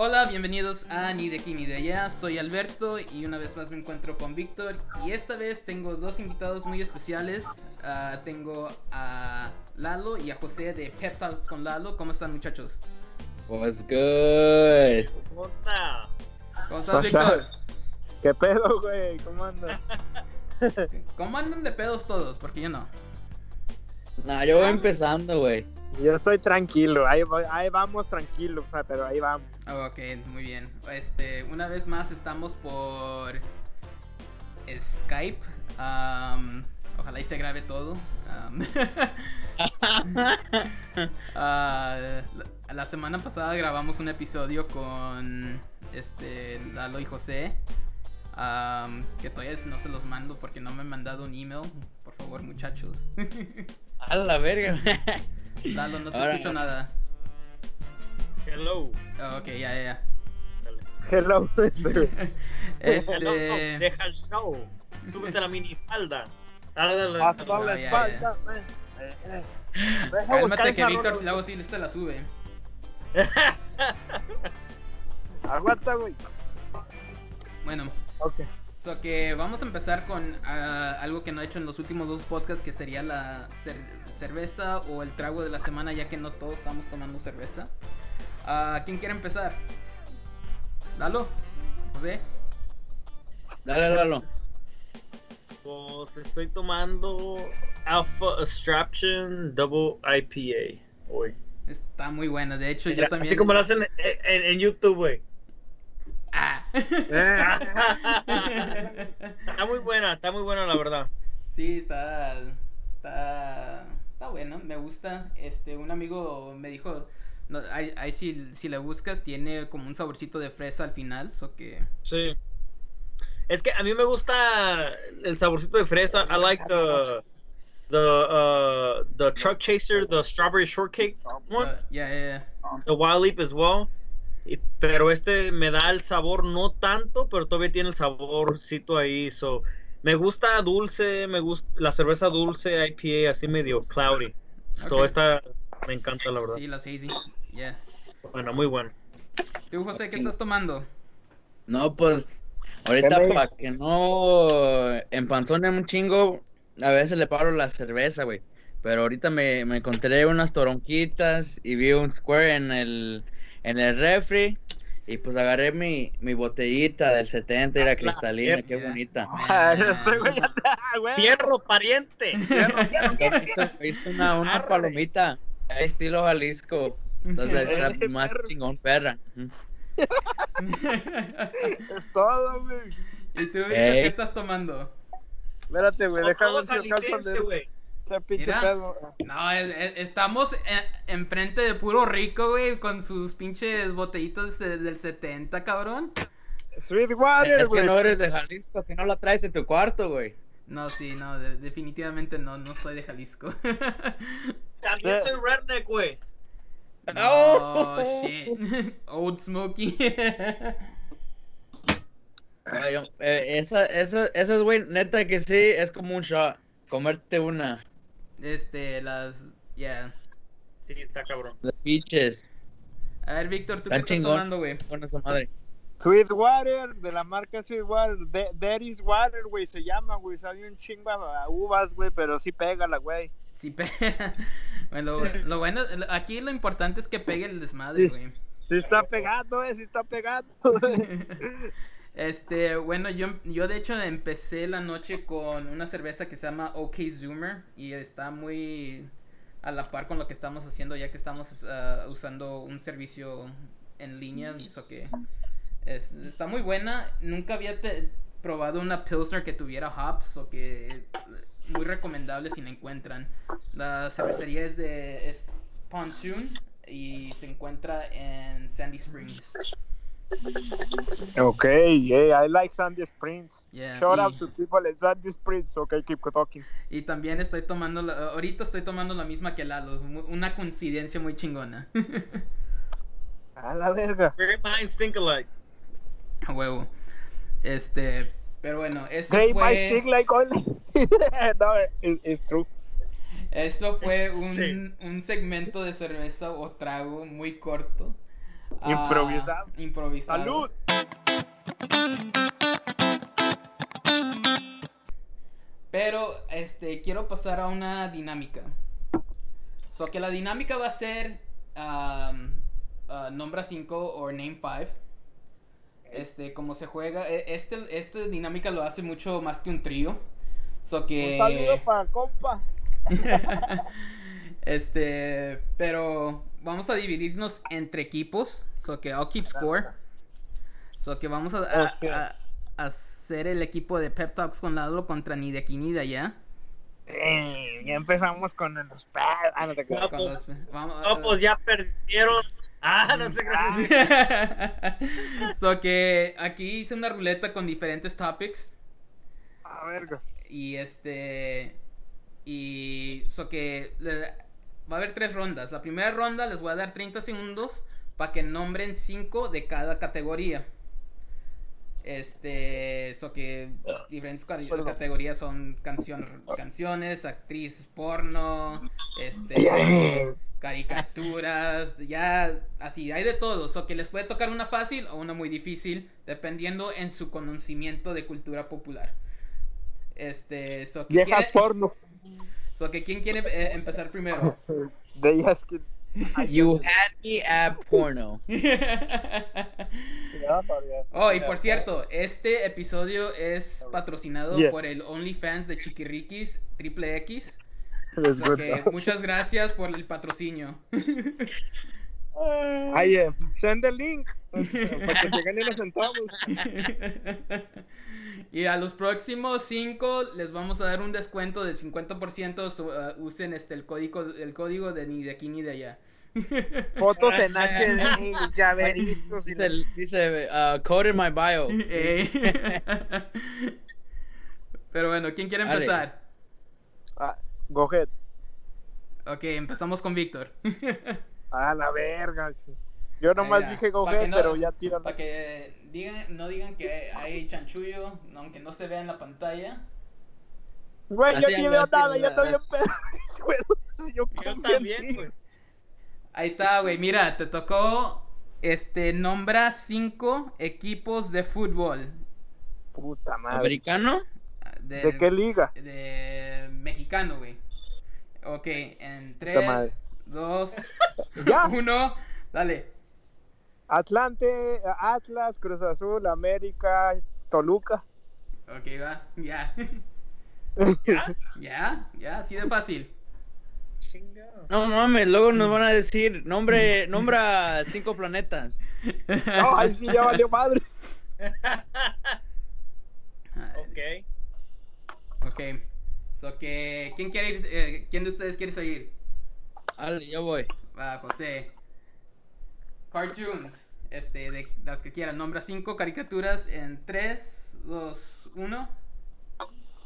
Hola, bienvenidos a Ni de aquí ni de allá. Soy Alberto y una vez más me encuentro con Víctor. Y esta vez tengo dos invitados muy especiales. Ah, tengo a Lalo y a José de Pep Talks con Lalo. ¿Cómo están, muchachos? What's good? ¿Cómo está? ¿Cómo estás. Víctor? ¿Qué pedo, güey? ¿Cómo andas? ¿Cómo andan de pedos todos? Porque yo no. Nah, yo voy empezando, güey. Yo estoy tranquilo, ahí, vamos tranquilos, o sea, pero ahí vamos. Oh, ok, muy bien. Este, una vez más estamos por Skype. Am, ojalá y se grabe todo. Ah, la, semana pasada grabamos un episodio con este Lalo y José. Am, que todavía no se los mando porque no me han mandado un email. Por favor, muchachos. A la verga. Lalo, no te Ahora- escucho nada. Hello. Oh, ok, ya, ya, ya. Dale. Hello. Hello. Este. Deja el show. Súbete la minifalda. Dale, dale, Hasta dale. la ya, espalda, eh, eh, eh. Cálmate que Víctor si la hago así se la sube. Aguanta, güey. Bueno, Ok. So que vamos a empezar con ah, algo que no he hecho en los últimos dos podcasts, que sería la cer- cerveza o el trago de la semana, ya que no todos estamos tomando cerveza. Ah, ¿Quién quiere empezar? Lalo, José. Dale, Lalo. Pues estoy tomando Alpha Abstraction Double IPA hoy. Está muy buena, de hecho yo también. Así como lo hacen en, en- en YouTube, güey. Ah. Eh, Está muy buena, está muy buena la verdad. Sí, está, está, está bueno, me gusta. Este, un amigo me dijo, no, ahí, ahí si, si le buscas tiene como un saborcito de fresa al final, so que, Sí. Es que a mí me gusta el saborcito de fresa. I like the the uh, the truck chaser, the strawberry shortcake one. uh, yeah, yeah, yeah. The Wild Leap as well. Pero este me da el sabor no tanto, pero todavía tiene el saborcito ahí. So, me gusta dulce, me gusta la cerveza dulce IPA así medio cloudy. So, esta me encanta la verdad. Sí, la hazy, yeah. Bueno, muy bueno. ¿Tú, José, qué estás tomando? No, pues, ahorita ¿Qué me- para que no empanzone un chingo, a veces le paro la cerveza, güey. Pero ahorita me, me encontré unas toronjitas y vi un square en el, en el refri. Y pues agarré mi, mi botellita del 70 y la cristalina, qué bonita. Está, güey. Fierro, pariente. Hice, una, una palomita, estilo Jalisco. Entonces está más chingón, perra. Es todo, güey. ¿Y tú, Víctor, qué estás tomando? Espérate, güey, Todo ver si güey. Ese pinche Mira. pedo. No, es- es- estamos en- enfrente de puro rico, güey, con sus pinches botellitas de- del 70, cabrón. Sweet water, Es que güey. no eres de Jalisco, que no la traes en tu cuarto, güey. No, sí, no, de- definitivamente no, no soy de Jalisco. También Eh. soy redneck, güey. Oh, shit. Old Smokey. Eh, esa, esa, esa es, güey, neta que sí, es como un shot. Comerte una. Este, las. Ya. Sí, está cabrón. Las pinches. A ver, Víctor, ¿tú qué estás tomando, güey? Con esa madre. Sweet water, de la marca Sweet water. De- Daddy's water, güey, se llama, güey. Sabe un chingo a uvas, güey, pero sí pégala, güey. Sí, pe- bueno, lo, lo bueno, aquí lo importante es que pegue el desmadre, Sí. güey. Sí está pegando, güey, sí está pegando. Este, bueno, yo, yo de hecho empecé la noche con una cerveza que se llama OK Zoomer y está muy a la par con lo que estamos haciendo ya que estamos ah, usando un servicio en línea, eso que es- está muy buena. Nunca había te- probado una Pilsner que tuviera hops o que muy recomendable si la encuentran. La cervecería es de es Pontoon y se encuentra en Sandy Springs. Ok, yeah, I like Sandy Springs. Yeah, Shout y- out to people in Sandy Springs. Okay, keep talking. Y también estoy tomando, la- ahorita estoy tomando la misma que Lalo, una coincidencia muy chingona. A la verga. Great minds think alike. A huevo. Este, pero bueno, eso Great fue, stick like only. no, it- it's true. eso fue un, Sí. un segmento de cerveza o trago muy corto. Ah, Improvisado. improvisado. ¡Salud! Pero, este, quiero pasar a una dinámica. So, que la dinámica va a ser um, uh, nombra 5 o name 5. Este, como se juega, e- este, esta dinámica lo hace mucho más que un trío. So que... Un saludo para compa. este, pero vamos a dividirnos entre equipos. So que I'll keep score. So que vamos a, a- Ok. a- a hacer el equipo de Pep Talks con Lalo contra ni de aquí ni de allá. Eh, ya empezamos con los pa- Ah, no te. No, Con pues- los- vamos, No, pues ya perdieron. Ah, no sé qué. so que aquí hice una ruleta con diferentes topics. A verga. Y este. Y. So que. Va a haber tres rondas. La primera ronda les voy a dar 30 segundos para que nombren 5 de cada categoría. Este. So que diferentes Perdón. categorías son canción, canciones, actriz porno, este. caricaturas, ya así, hay de todo. So que les puede tocar una fácil o una muy difícil, dependiendo en su conocimiento de cultura popular. Este, so que, Viejas quiere- porno. So que ¿quién quiere eh, empezar primero? De ellas que. You had me at porno. oh, y por cierto, este episodio es patrocinado Yeah. por el OnlyFans de Chiquiriquis Triple X. So muchas gracias por el patrocinio. Ay, eh, send the link. Para que se ganen los centavos. y a los próximos 5 les vamos a dar un descuento del 50%. so, uh, usen este el código el código de ni de aquí ni de allá. Fotos en HD, llaveritos y Dice, dice uh, code in my bio. Eh. Pero bueno, ¿quién quiere empezar? Ah, go ahead. Ok, empezamos con Víctor. A la verga. Yo nomás dije no- pero ya tira Para que digan, no digan que hay chanchullo, aunque no se vea en la pantalla. Güey, yo ni veo nada, ya estoy en así. pedo. Güey, yo Yo también, güey. Ahí está, güey. Mira, te tocó. Este, nombra cinco equipos de fútbol. Puta madre. ¿Americano? De, ¿De qué liga? de mexicano, güey. Ok, en madre. 3, 2, Ya. 1, dale. Atlante, Atlas, Cruz Azul, América, Toluca. Ok, va, ya. ¿Ya? ya, ya, así de fácil. No mames, luego nos van a decir, nombre, nombra cinco planetas. No, ahí sí ya valió madre. ok. Ok. So que, ¿quién quiere ir? eh, ¿Quién de ustedes quiere seguir? Dale, yo voy. Va, José. Cartoons. Este, de las que quieran. Nombra cinco caricaturas en 3, 2, 1.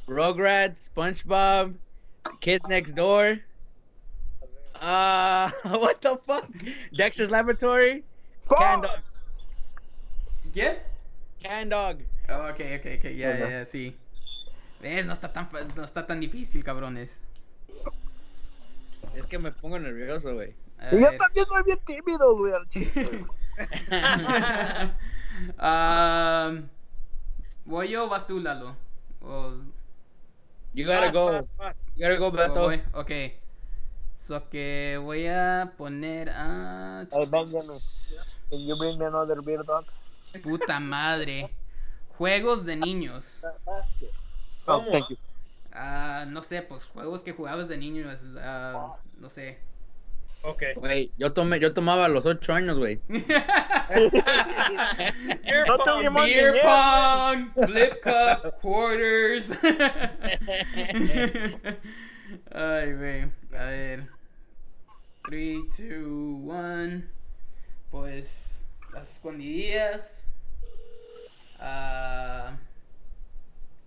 Rugrats, SpongeBob, Kids Next Door. Uh, what the fuck? Dexter's Laboratory, Can Dog, ¿Quién? Can Dog. Oh, ok, ok, ok, ya, Bueno. ya, sí. ¿Ves? No está tan, no está tan difícil, cabrones. Es que me pongo nervioso, güey. A Y yo también soy bien tímido, güey. Um, ¿Voy yo o vas tú, Lalo? O, You gotta go. You gotta go, Beto. voy? Ok. So que voy a poner a... Hey, Benjamin, can you bring me another beer dog? Puta madre. Juegos de niños. Oh, ¿Cómo? thank you. Ah, no sé, pues juegos que jugabas de niños. ah, no sé. Ok. Güey, yo tomé, yo tomaba a los ocho años, güey. Beer No pong. tuvimos- Beer pong, flip cup, quarters. Ay, güey. A ver. 3, 2, 1. Pues las escondidillas. Ah,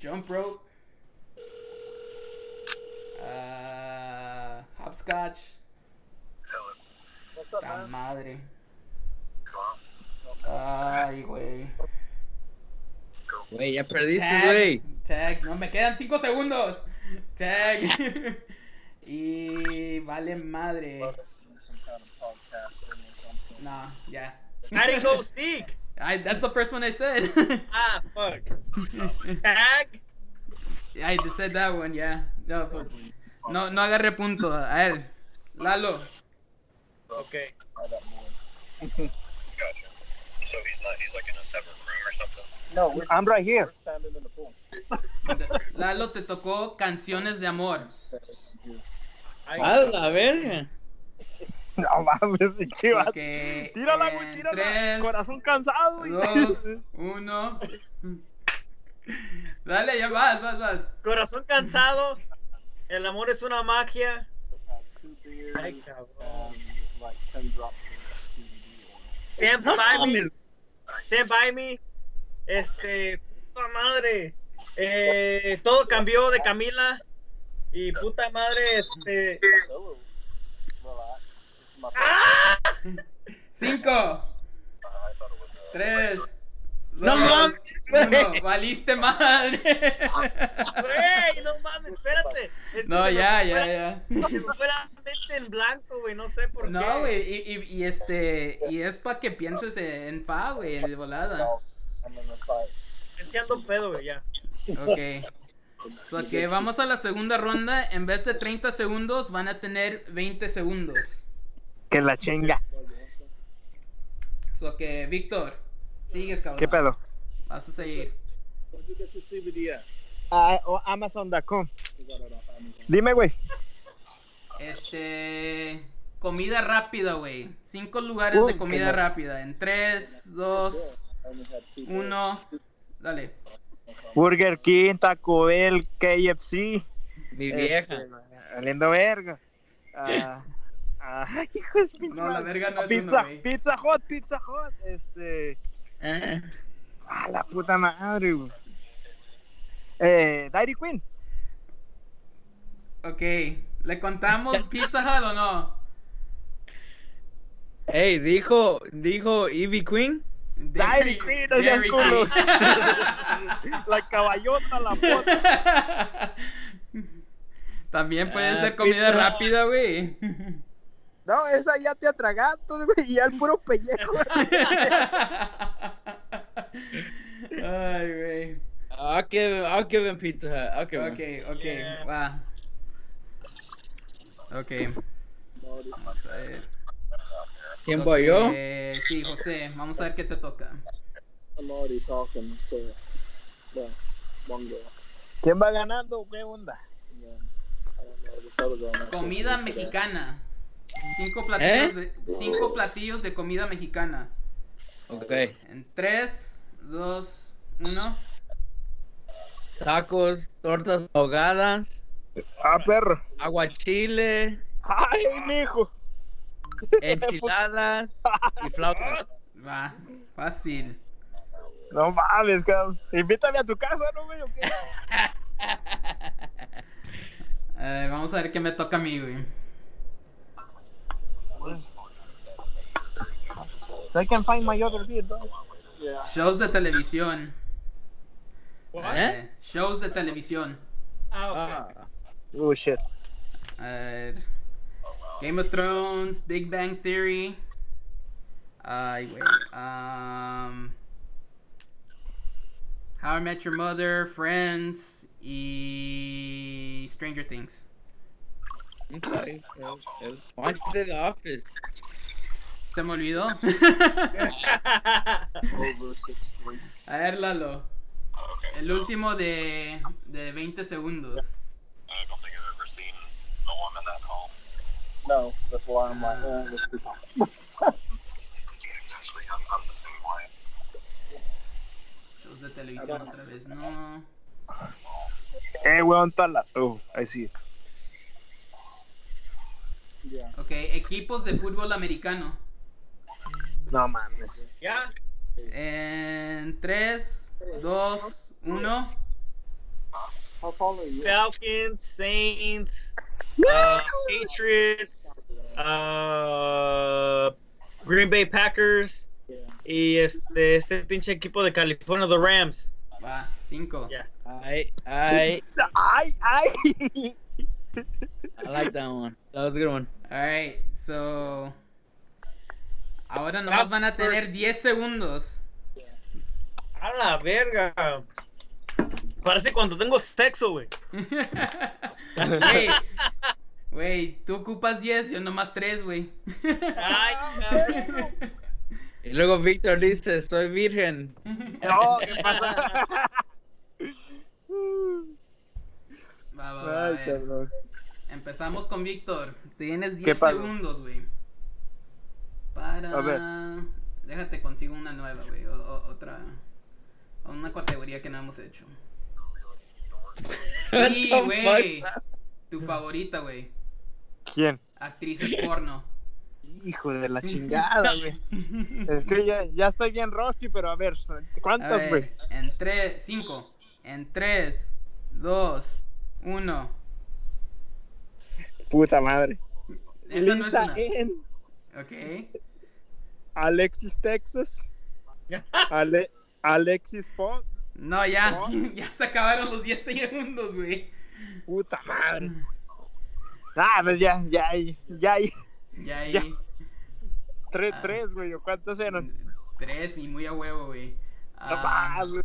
jump rope. Hopscotch. La madre. Ay, güey. Güey, ya perdiste, Tag, güey. tag, no me quedan 5 segundos. Tag. y vale madre. No, ya. I didn't go Zeke. I, that's the first one I said. Ah, fuck. Tag. I said that one, yeah. No, pues, no, no agarré punto. A ver, Lalo. Okay. Gotcha. So he's not. He's like in a separate room or something. No, I'm right here. Lalo, te tocó canciones de amor. A la verga. No mames, ¿y qué va? Que Tírala, güey, tírala. tres, Corazón cansado, güey. dos, uno. Dale, ya vas, vas, vas. Corazón cansado. El amor es una magia. Ay. Stand by me. Stand by me. Este, puta madre. Eh, todo cambió de Camila. Y puta madre, este. ¡Ah! Cinco, tres, No dos, mames, güey. Valiste madre. Güey, no mames, espérate. No, ya, ya, ya. Se me fue la mente en blanco, güey, no sé por qué. No, güey, y, y, y este, y es para que pienses en pa, güey, de volada. Es que ando pedo, güey, ya. Ok. So que vamos a la segunda ronda. En vez de 30 segundos, van a tener 20 segundos. Que la chinga. So que, Víctor, sigues, cabrón. ¿Qué pedo? Vas a seguir. Ah, o Amazon.com. Dime, güey. Este. Comida rápida, güey. Cinco lugares Uy, de comida rápida. En 3, 2, 1. Dale. Burger King, Taco Bell, KFC. Mi vieja. Este, Valiendo verga. Ah, ah, hijo de No, la verga no es pizza, uno, güey. Pizza Hot, Pizza Hot. Este. Eh, Ah, la puta madre, güey. Eh, Dairy Queen. Ok. ¿Le contamos Pizza Hut o no? Ey, dijo, dijo Ivy Queen. Dairy Queen, no seas Dairy culo. Queen. La caballota, la puta. También puede Ah, ser comida pizza. rápida, güey. No, esa ya te atragantos, güey. Y ya el puro pellejo. Ay, güey. I'll give, I'll give him Pizza Hut. I'll give him. Ok, ok, Yeah. va. Ok. Vamos a ver. ¿Quién voy yo? Sí, José, vamos a ver qué te toca. ¿Quién va ganando? ¿Qué onda? Comida mexicana. Cinco platillos, ¿Eh? de, cinco platillos de comida mexicana. Ok. En 3, 2, 1. Tacos, tortas ahogadas, Ah, perro. aguachile, Ay, mijo. enchiladas y flautas. Va, fácil. No mames, cabrón. Invítame a tu casa, ¿no, güey? A ver, vamos a ver qué me toca a mí, güey. I can find my other beer, dog. Shows de televisión. What? Eh, shows de televisión. Ah, ok. Ah, Oh, shit. A ver. Game of Thrones, Big Bang Theory. Ay, güey. Um, How I Met Your Mother, Friends y Stranger Things. okay. Why don't you say The Office? Se me olvidó. A ver, Lalo. El último de, de 20 segundos. I don't think I've ever seen a woman that tall. No, that's why I'm like, oh, Yeah, same way. Shows de televisión otra vez, no. Eh, weón, está la. Oh, I see. Ok, equipos de fútbol americano. No mames. Ya. En 3, 2, 1. Falcons, Saints, uh, Patriots, uh, Green Bay Packers y este, este pinche equipo de California, the Rams. Va, 5. Ya. I, I, Ay, ay. I like that one. That was a good one. Alright, so. Ahora nomás van a tener 10 segundos. A la verga. Parece cuando tengo sexo, güey. Güey, tú ocupas 10, yo nomás 3, güey. Ay, cabrón. Y luego Víctor dice, soy virgen. No, ¿qué pasa? Va, va, va, a Ay. Empezamos con Víctor. Tienes ¿Qué 10 pasó? segundos, güey. Para. A ver. Déjate consigo una nueva, güey. o- o- otra. Una categoría que no hemos hecho. Sí, güey. Tu favorita, güey. ¿Quién? Actrices porno. Hijo de la chingada, güey. Es que ya, ya estoy bien rusty, pero a ver, ¿cuántas, güey? en 3, 5. En 3, 2, 1. Puta madre. Esa no es una. Ok. Alexis Texas, Ale- Alexis Fox, No, ya. Ya se acabaron los 10 segundos, güey. puta madre. Ah, pues ya, ya, hay- ya hay Ya ahí. Ya. tres, Ah. tres, güey, ¿o cuántas eran? 3 y muy a huevo, güey. No Ah, más, güey.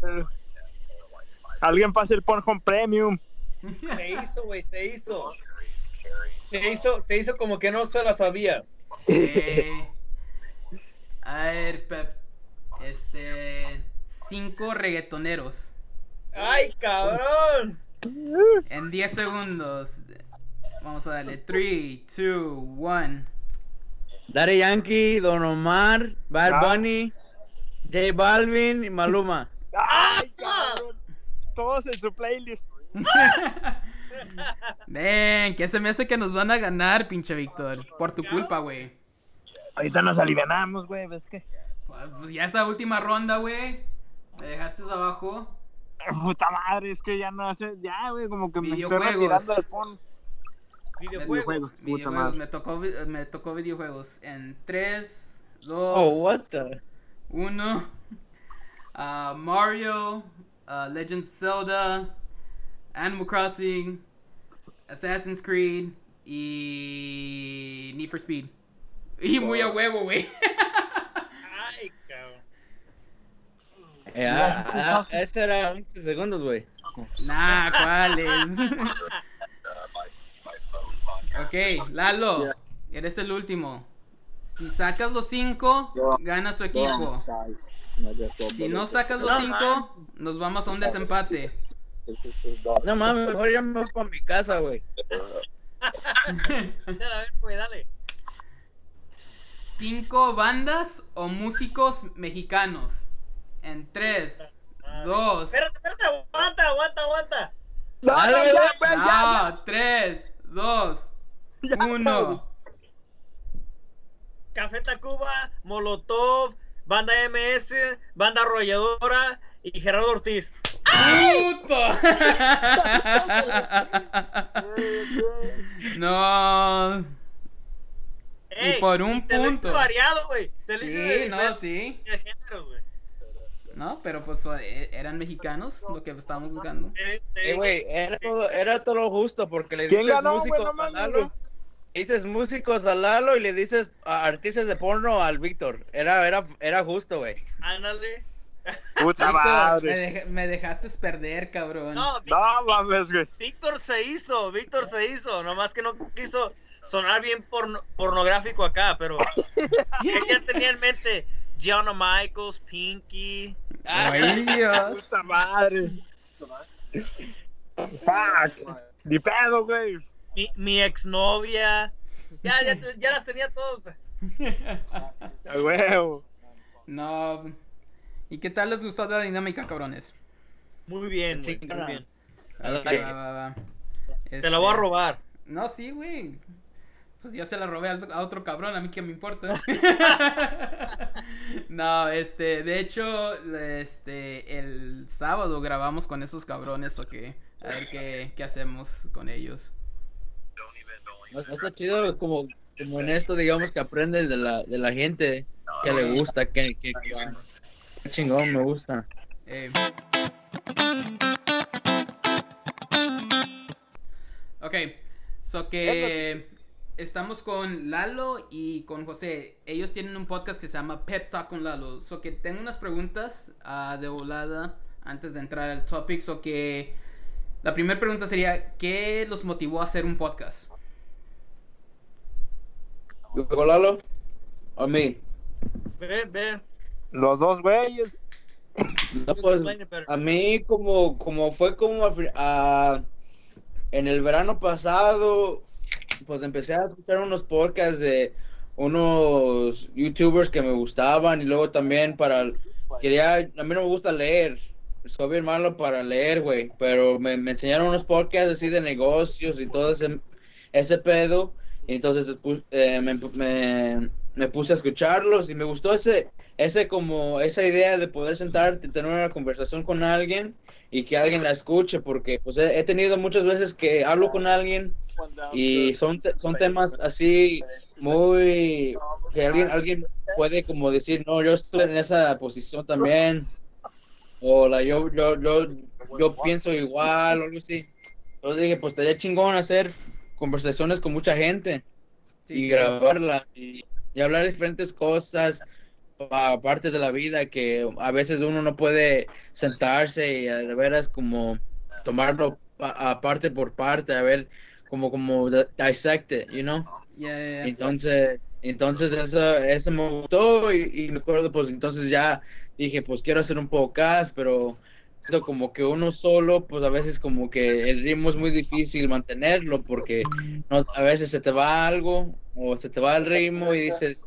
Alguien pase el Pornhub Premium. Se hizo, güey, se hizo. Se hizo, se hizo como que no se la sabía. Eh, a ver, Pep. Este. 5 reggaetoneros. Ay, cabrón. En 10 segundos. Vamos a darle 3, 2, 1. Daddy Yankee, Don Omar, Bad Ah. Bunny, J Balvin y Maluma. ¡Ay, cabrón! Todos en su playlist. Ven, que se me hace que nos van a ganar, pinche Víctor. Por tu culpa, güey. Ahorita nos alivianamos, güey, ¿ves qué? Pues ya esa última ronda, güey. Me dejaste abajo. Puta madre, es que ya no hace, ya, güey, como que me estoy retirando del. Videojuego. Videojuegos, puta Videojuegos, madre. me tocó, me tocó videojuegos. En 3, 2, Oh, what the? 1. Ah, Mario, ah, Legend of Zelda, Animal Crossing, Assassin's Creed y Need for Speed. Y muy a huevo, güey. Ay, cabrón. Eh, ah, ah, ese era 11 segundos, güey. nah, ¿cuáles? Ok, Lalo, eres el último. Si sacas los 5, gana su equipo. Si no sacas los No 5, nos vamos a un desempate. No mames, mejor ya me voy para mi casa, güey. A ver, güey, dale. Cinco bandas o músicos mexicanos. En 3, 2, Espérate, espérate, aguanta, aguanta, aguanta. No, ya, ya, no, 3, 2, ya, ya, 1. Café Tacuba, Molotov, Banda MS, Banda Arrolladora y Gerardo Ortiz. ¡Puto! no. Ey, por un te punto. variado, güey. Sí, no, sí. güey. No, pero pues eh, eran mexicanos lo que estábamos buscando. Eh, güey, era todo, era todo lo justo porque le ¿Quién dices ganó, músicos No a Lalo, dices músicos a Lalo y le dices a artistas de porno al Víctor. Era, era, era justo, güey. Ándale. Puta Víctor, me, madre. dej- me dejaste perder, cabrón. No, No mames, güey. Víctor se hizo, Víctor se hizo, nomás que no quiso sonar bien porno- pornográfico acá, pero él ya tenía en mente Gianna Michaels, Pinky. Ay, Dios. Puta madre. Fuck. Ni pedo, güey. mi, mi exnovia. Ya, ya, ya las tenía todos. A huevo. No. ¿Y qué tal les gustó la dinámica, cabrones? Muy bien, muy bien. Ok, Dale. va, va, va. Te la voy a Este, robar. No, sí, güey. Pues yo se la robé a otro cabrón, a mí que me importa. no, este, de hecho, este, el sábado grabamos con esos cabrones o que a ver qué, qué hacemos con ellos. No, está chido como, como en esto, digamos, que aprendes de la, de la gente que le gusta, que, que, que- qué chingón, me gusta. Eh. Ok, so que estamos con Lalo y con José. Ellos tienen un podcast que se llama Pep Talk con Lalo. So que tengo unas preguntas ah, de volada antes de entrar al topic. So que la primera pregunta sería, ¿qué los motivó a hacer un podcast? ¿Yo Lalo? ¿O mí? Ve, ve. Los dos güeyes. No, pues, a mí como, como fue como a, a- en el verano pasado, pues empecé a escuchar unos podcasts de unos youtubers que me gustaban y luego también para, quería, a mí no me gusta leer, soy bien malo para leer, güey, pero me, me enseñaron unos podcasts así de negocios y todo ese, ese pedo, y entonces despu- eh, me, me, me puse a escucharlos y me gustó ese, ese como esa idea de poder sentarte y tener una conversación con alguien y que alguien la escuche porque pues he, he tenido muchas veces que hablo con alguien y son son temas así muy que alguien alguien puede como decir no yo estoy en esa posición también o la yo yo yo yo pienso igual o algo así. Entonces dije pues estaría chingón hacer conversaciones con mucha gente Sí, y sí, grabarla y, y hablar de diferentes cosas pa- partes de la vida que a veces uno no puede sentarse y a de veras como tomarlo a parte por parte a ver como como di- dissect it, you know entonces entonces eso eso me gustó y, y me acuerdo pues entonces ya dije pues quiero hacer un podcast pero como que uno solo pues a veces como que el ritmo es muy difícil mantenerlo porque no, a veces se te va algo o se te va el ritmo y dices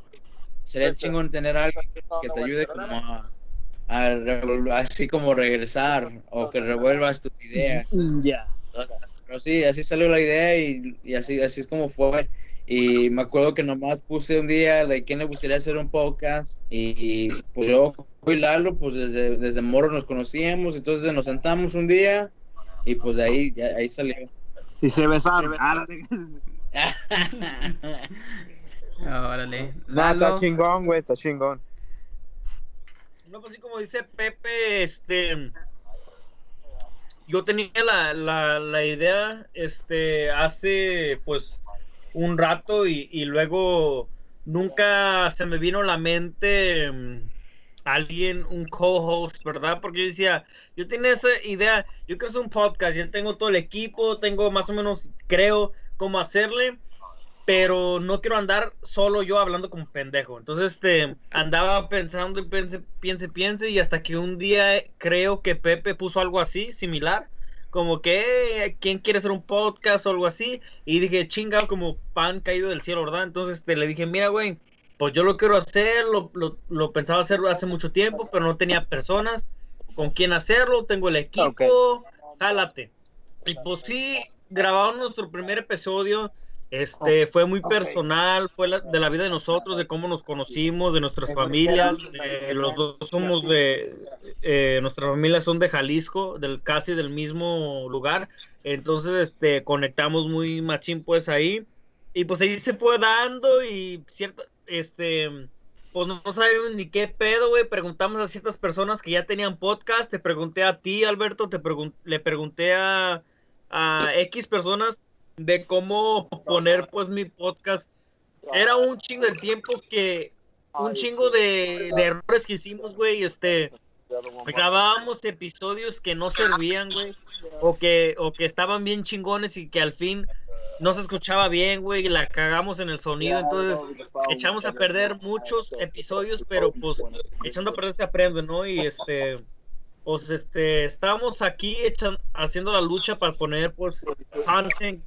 sería chingón tener a alguien que te ayude como a, a así como regresar o que revuelvas tus ideas Ya. pero sí, así salió la idea y, y así, así es como fue. Y me acuerdo que nomás puse un día de quién le gustaría hacer un podcast. Y pues yo y Lalo, pues desde, desde morro nos conocíamos. Entonces nos sentamos un día y pues de ahí, ya- ahí salió. Y se besaron. Ah, Órale. Nah, está chingón, güey, está chingón. No, pues sí, como dice Pepe, este. Yo tenía la, la, la idea, este, hace pues un rato y, y luego nunca se me vino a la mente mm, alguien, un co-host, ¿verdad? Porque yo decía, yo tenía esa idea, yo quiero hacer un podcast, ya tengo todo el equipo, tengo más o menos, creo, cómo hacerle, pero no quiero andar solo yo hablando como pendejo. Entonces, este, andaba pensando y pense, piense, piense, y hasta que un día creo que Pepe puso algo así, similar, como que, eh, ¿quién quiere hacer un podcast o algo así? Y dije, chingado, como pan caído del cielo, ¿verdad? Entonces, este, le dije, mira, güey, pues yo lo quiero hacer, lo, lo, lo pensaba hacerlo hace mucho tiempo, pero no tenía personas con quien hacerlo, tengo el equipo, jálate. Y pues sí, grabamos nuestro primer episodio. Este fue muy personal, fue la- de la vida de nosotros, de cómo nos conocimos, de nuestras familias. eh, los dos somos de, eh, nuestras familias son de Jalisco, del casi del mismo lugar. Entonces, este, conectamos muy machín pues ahí. Y pues ahí se fue dando y cierta, este, pues no, no sabemos ni qué pedo, güey. Preguntamos a ciertas personas que ya tenían podcast. Te pregunté a ti, Alberto, te pregun- le pregunté a, a X personas de cómo poner pues mi podcast. Era un chingo de tiempo que, un chingo de, de errores que hicimos, güey. Este, grabábamos episodios que no servían, güey. O que, o que estaban bien chingones y que al fin no se escuchaba bien, güey, y la cagamos en el sonido, entonces echamos a perder muchos episodios, pero pues echando a perder se aprende, ¿no? Y este, pues este, estamos aquí echan- haciendo la lucha para poner pues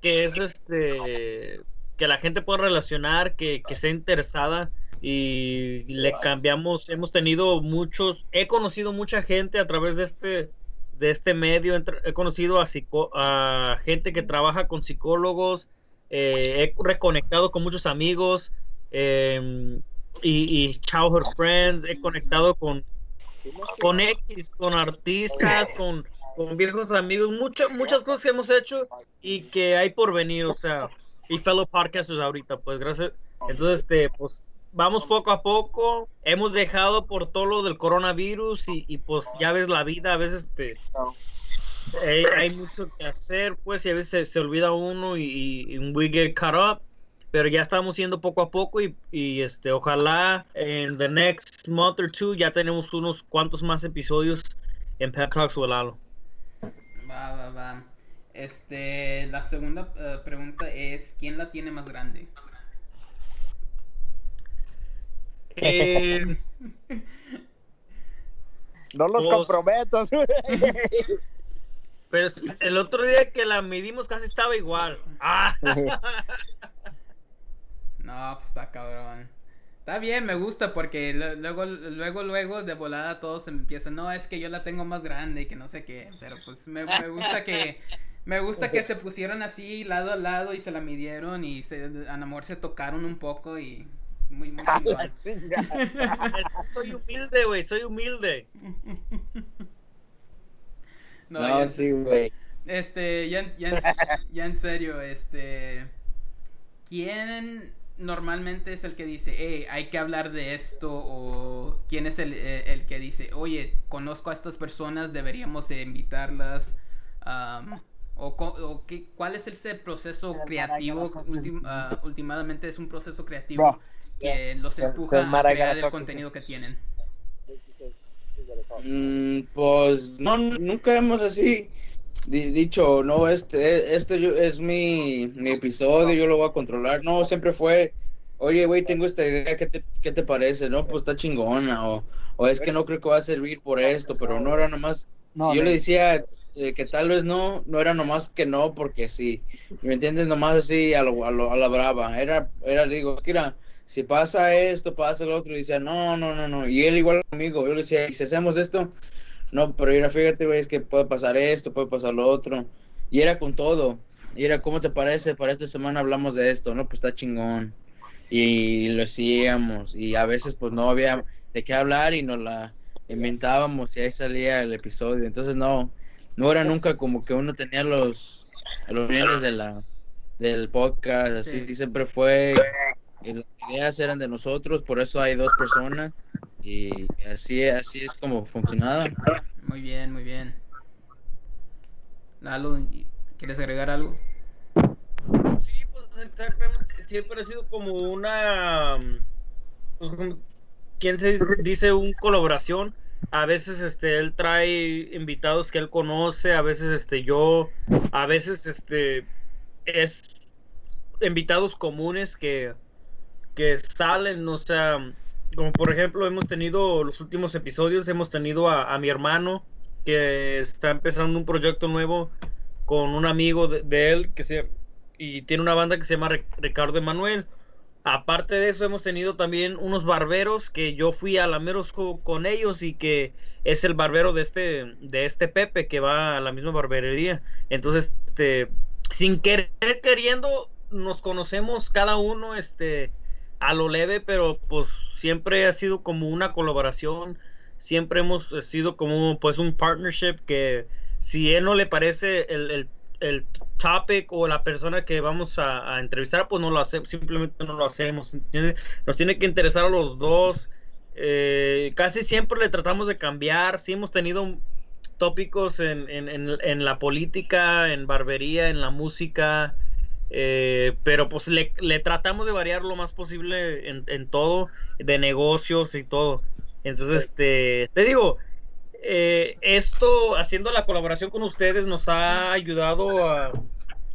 que es este, que la gente pueda relacionar, que, que sea interesada y le cambiamos, hemos tenido muchos, he conocido mucha gente a través de este de este medio, he conocido a, psico- a gente que trabaja con psicólogos, eh, he reconectado con muchos amigos eh, y, y childhood friends, he conectado con, con X, con artistas, con, con viejos amigos, muchas muchas cosas que hemos hecho y que hay por venir, o sea, y fellow podcasters ahorita, pues gracias. Entonces, este, pues vamos poco a poco, hemos dejado por todo lo del coronavirus y, y, pues ya ves la vida, a veces te, eh, hay mucho que hacer, pues, y a veces se, se olvida uno y, y we get caught up. Pero ya estamos yendo poco a poco y, y, este ojalá en the next month or two ya tenemos unos cuantos más episodios en Pep Talks with Lalo. Va, va, va. Este, la segunda eh, pregunta es, ¿quién la tiene más grande? Eh, No los Pues- comprometo. pero el otro día que la medimos casi estaba igual. Ah, No, pues está cabrón. Está bien, me gusta porque luego, luego, luego de volada todos empiezan, no, es que yo la tengo más grande y que no sé qué, pero pues me, me gusta que, me gusta que se pusieron así lado a lado y se la midieron y se, a amor se tocaron un poco y muy, muy chingón. soy humilde, güey, soy humilde. No, No, ya- sí, güey. Este, ya, en- ya, en- ya en serio, este. ¿Quién normalmente es el que dice, hey, hay que hablar de esto? ¿O quién es el, eh, el que dice, oye, conozco a estas personas, deberíamos de invitarlas? Am, o, qué- ¿Cuál es ese proceso creativo? Ultim- ah, últimamente es un proceso creativo Bro, que los the- empuja the a crear el contenido que tienen. Mm, pues no, nunca hemos así dicho, no, este, este yo- es mi, mi episodio, yo lo voy a controlar. No, siempre fue, oye, güey, tengo esta idea, ¿qué te, qué te parece? No, pues está chingona, o, o es que no creo que va a servir por esto, pero no era nomás, No, si yo le decía eh, que tal vez no, no era nomás que no, porque sí, ¿me entiendes? Nomás así a, lo, a, lo- a la brava, era, era, digo, mira, si pasa esto, pasa lo otro, y decía, no, no, no, no, y él igual conmigo, yo le decía, ¿y si hacemos esto? No, pero mira, fíjate, güey, es que puede pasar esto, puede pasar lo otro, y era con todo, y era, ¿cómo te parece? Para esta semana hablamos de esto, no, pues está chingón, y lo hacíamos, y a veces pues no había de qué hablar y nos la inventábamos y ahí salía el episodio, entonces no, no era nunca como que uno tenía los, los de la, del podcast, así Sí. siempre fue, y las ideas eran de nosotros, por eso hay dos personas, y así, así es como funcionaba. Muy bien, muy bien. Lalo, ¿quieres agregar algo? Sí, pues exactamente, siempre ha sido como una, pues, ¿quién se dice? dice? Un colaboración. A veces este él trae invitados que él conoce, a veces este yo, a veces este es invitados comunes que que salen, o sea, como por ejemplo hemos tenido los últimos episodios, hemos tenido a, mi hermano que está empezando un proyecto nuevo con un amigo de, él que se y tiene una banda que se llama Ricardo Emanuel. Aparte de eso, hemos tenido también unos barberos que yo fui a Lameros co- con ellos y que es el barbero de este, de este Pepe que va a la misma barberería. Entonces, este, sin querer queriendo, nos conocemos cada uno, este, a lo leve, pero pues siempre ha sido como una colaboración. Siempre hemos sido como pues un partnership que si él no le parece el, el el topic o la persona que vamos a, entrevistar, pues no lo hacemos, simplemente no lo hacemos. Nos tiene que interesar a los dos. Eh, casi siempre le tratamos de cambiar. Sí hemos tenido tópicos en, en, en la política, en barbería, en la música. Eh, pero pues le, le tratamos de variar lo más posible en, en todo, de negocios y todo. Entonces, este, te digo, eh, esto, haciendo la colaboración con ustedes, nos ha ayudado a,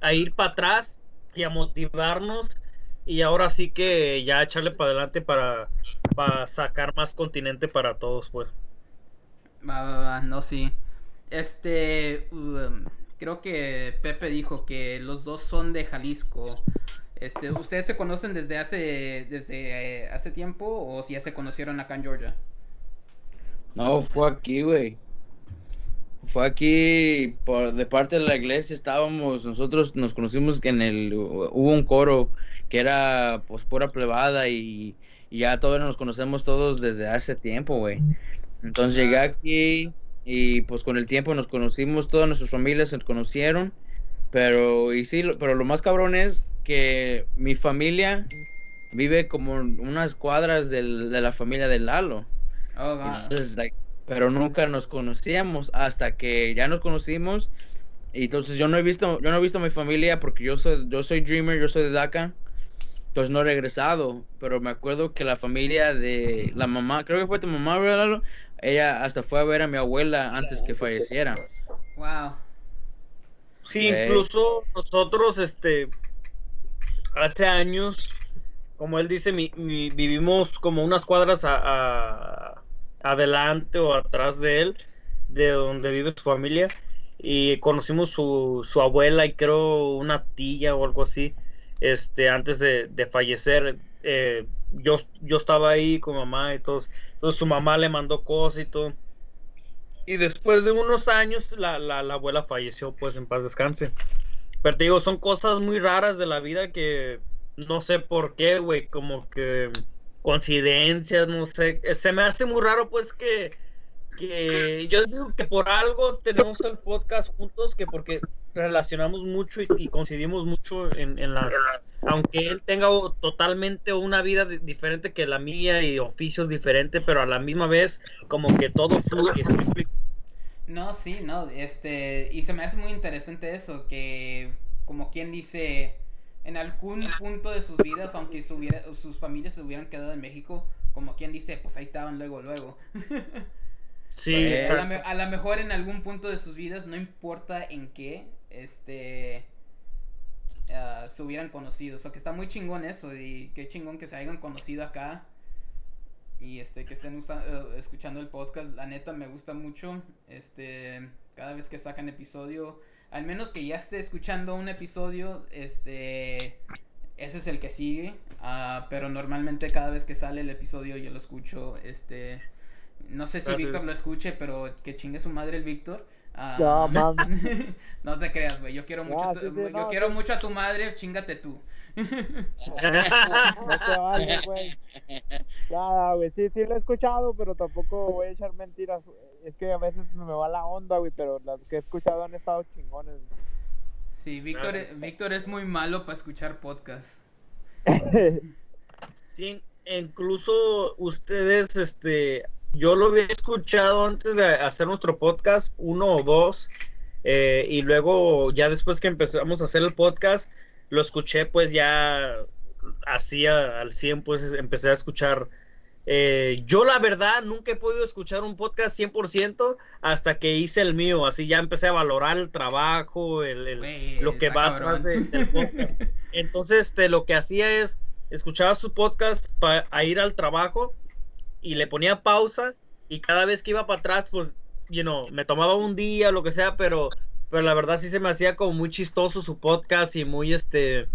a ir para atrás y a motivarnos. Y ahora sí que ya echarle para adelante para, para sacar más continente para todos, pues. Va, va, va, no, sí. Este, um, creo que Pepe dijo que los dos son de Jalisco. Este, ¿ustedes se conocen desde hace, desde eh, hace tiempo o si ya se conocieron acá en Georgia? No, fue aquí, güey. Fue aquí por de parte de la iglesia estábamos, nosotros nos conocimos en el hubo un coro que era pues pura plebada y, y ya todos nos conocemos todos desde hace tiempo, güey. Entonces llegué aquí y pues con el tiempo nos conocimos, todas nuestras familias se conocieron, pero y sí, lo- pero lo más cabrón es que mi familia vive como unas cuadras del- de la familia de Lalo. Oh. Entonces, like, pero nunca nos conocíamos hasta que ya nos conocimos. Y entonces yo no he visto, yo no he visto a mi familia porque yo soy, yo soy Dreamer, yo soy de DACA. pues no he regresado, pero me acuerdo que la familia de la mamá, creo que fue tu mamá, ¿verdad? Lalo? Ella hasta fue a ver a mi abuela antes que falleciera. Wow. Sí, incluso nosotros, este, hace años, como él dice, mi- mi- vivimos como unas cuadras a- a- adelante o atrás de él, de donde vive su familia, y conocimos su, su abuela y creo una tía o algo así, este, antes de, de fallecer. Eh, yo, yo estaba ahí con mamá y todos, entonces su mamá le mandó cosas y todo. Y después de unos años, la, la, la abuela falleció, pues en paz descanse. Pero te digo, son cosas muy raras de la vida que no sé por qué, güey, como que coincidencias, no sé. Se me hace muy raro, pues, que, que yo digo que por algo tenemos el podcast juntos, que porque relacionamos mucho y, coincidimos mucho en, en las... Aunque él tenga totalmente una vida di- diferente que la mía y oficios diferentes, pero a la misma vez como que todo fluye, ¿sí? No, sí, no, este, y se me hace muy interesante eso, que como quien dice, en algún punto de sus vidas, aunque su sus familias se hubieran quedado en México, como quien dice, pues ahí estaban luego, luego. Sí, Eh, a, la mejor en algún punto de sus vidas, no importa en qué, este, ah, se hubieran conocido. O sea, que está muy chingón eso, y qué chingón que se hayan conocido acá. Y este, que estén usa- eh, escuchando el podcast, la neta me gusta mucho. Este, cada vez que sacan episodio, al menos que ya esté escuchando un episodio, este, ese es el que sigue. ah, pero normalmente cada vez que sale el episodio yo lo escucho, este, no sé si Gracias. Víctor lo escuche, pero que chingue su madre el Víctor. Ah, No, mames. no te creas, güey. Yo quiero mucho, tu- sí, sí, yo no, quiero sí. mucho a tu madre, chingate tú. No te vale, güey. Nada, güey. Sí, sí lo he escuchado, pero tampoco voy a echar mentiras. Es que a veces me va la onda, güey, pero las que he escuchado han estado chingones. Sí, Víctor, Gracias. Víctor es muy malo para escuchar podcast. Sí, incluso ustedes, este, yo lo había escuchado antes de hacer nuestro podcast, uno o dos, eh, y luego ya después que empezamos a hacer el podcast, lo escuché pues ya así a- al 100, pues empecé a escuchar. eh, yo la verdad nunca he podido escuchar un podcast 100% hasta que hice el mío, así ya empecé a valorar el trabajo, el, lo que va atrás de- del podcast. Entonces, este, lo que hacía es escuchaba su podcast para ir al trabajo y le ponía pausa y cada vez que iba para atrás, pues, you know, me tomaba un día, lo que sea, pero, pero la verdad sí se me hacía como muy chistoso su podcast y muy, este,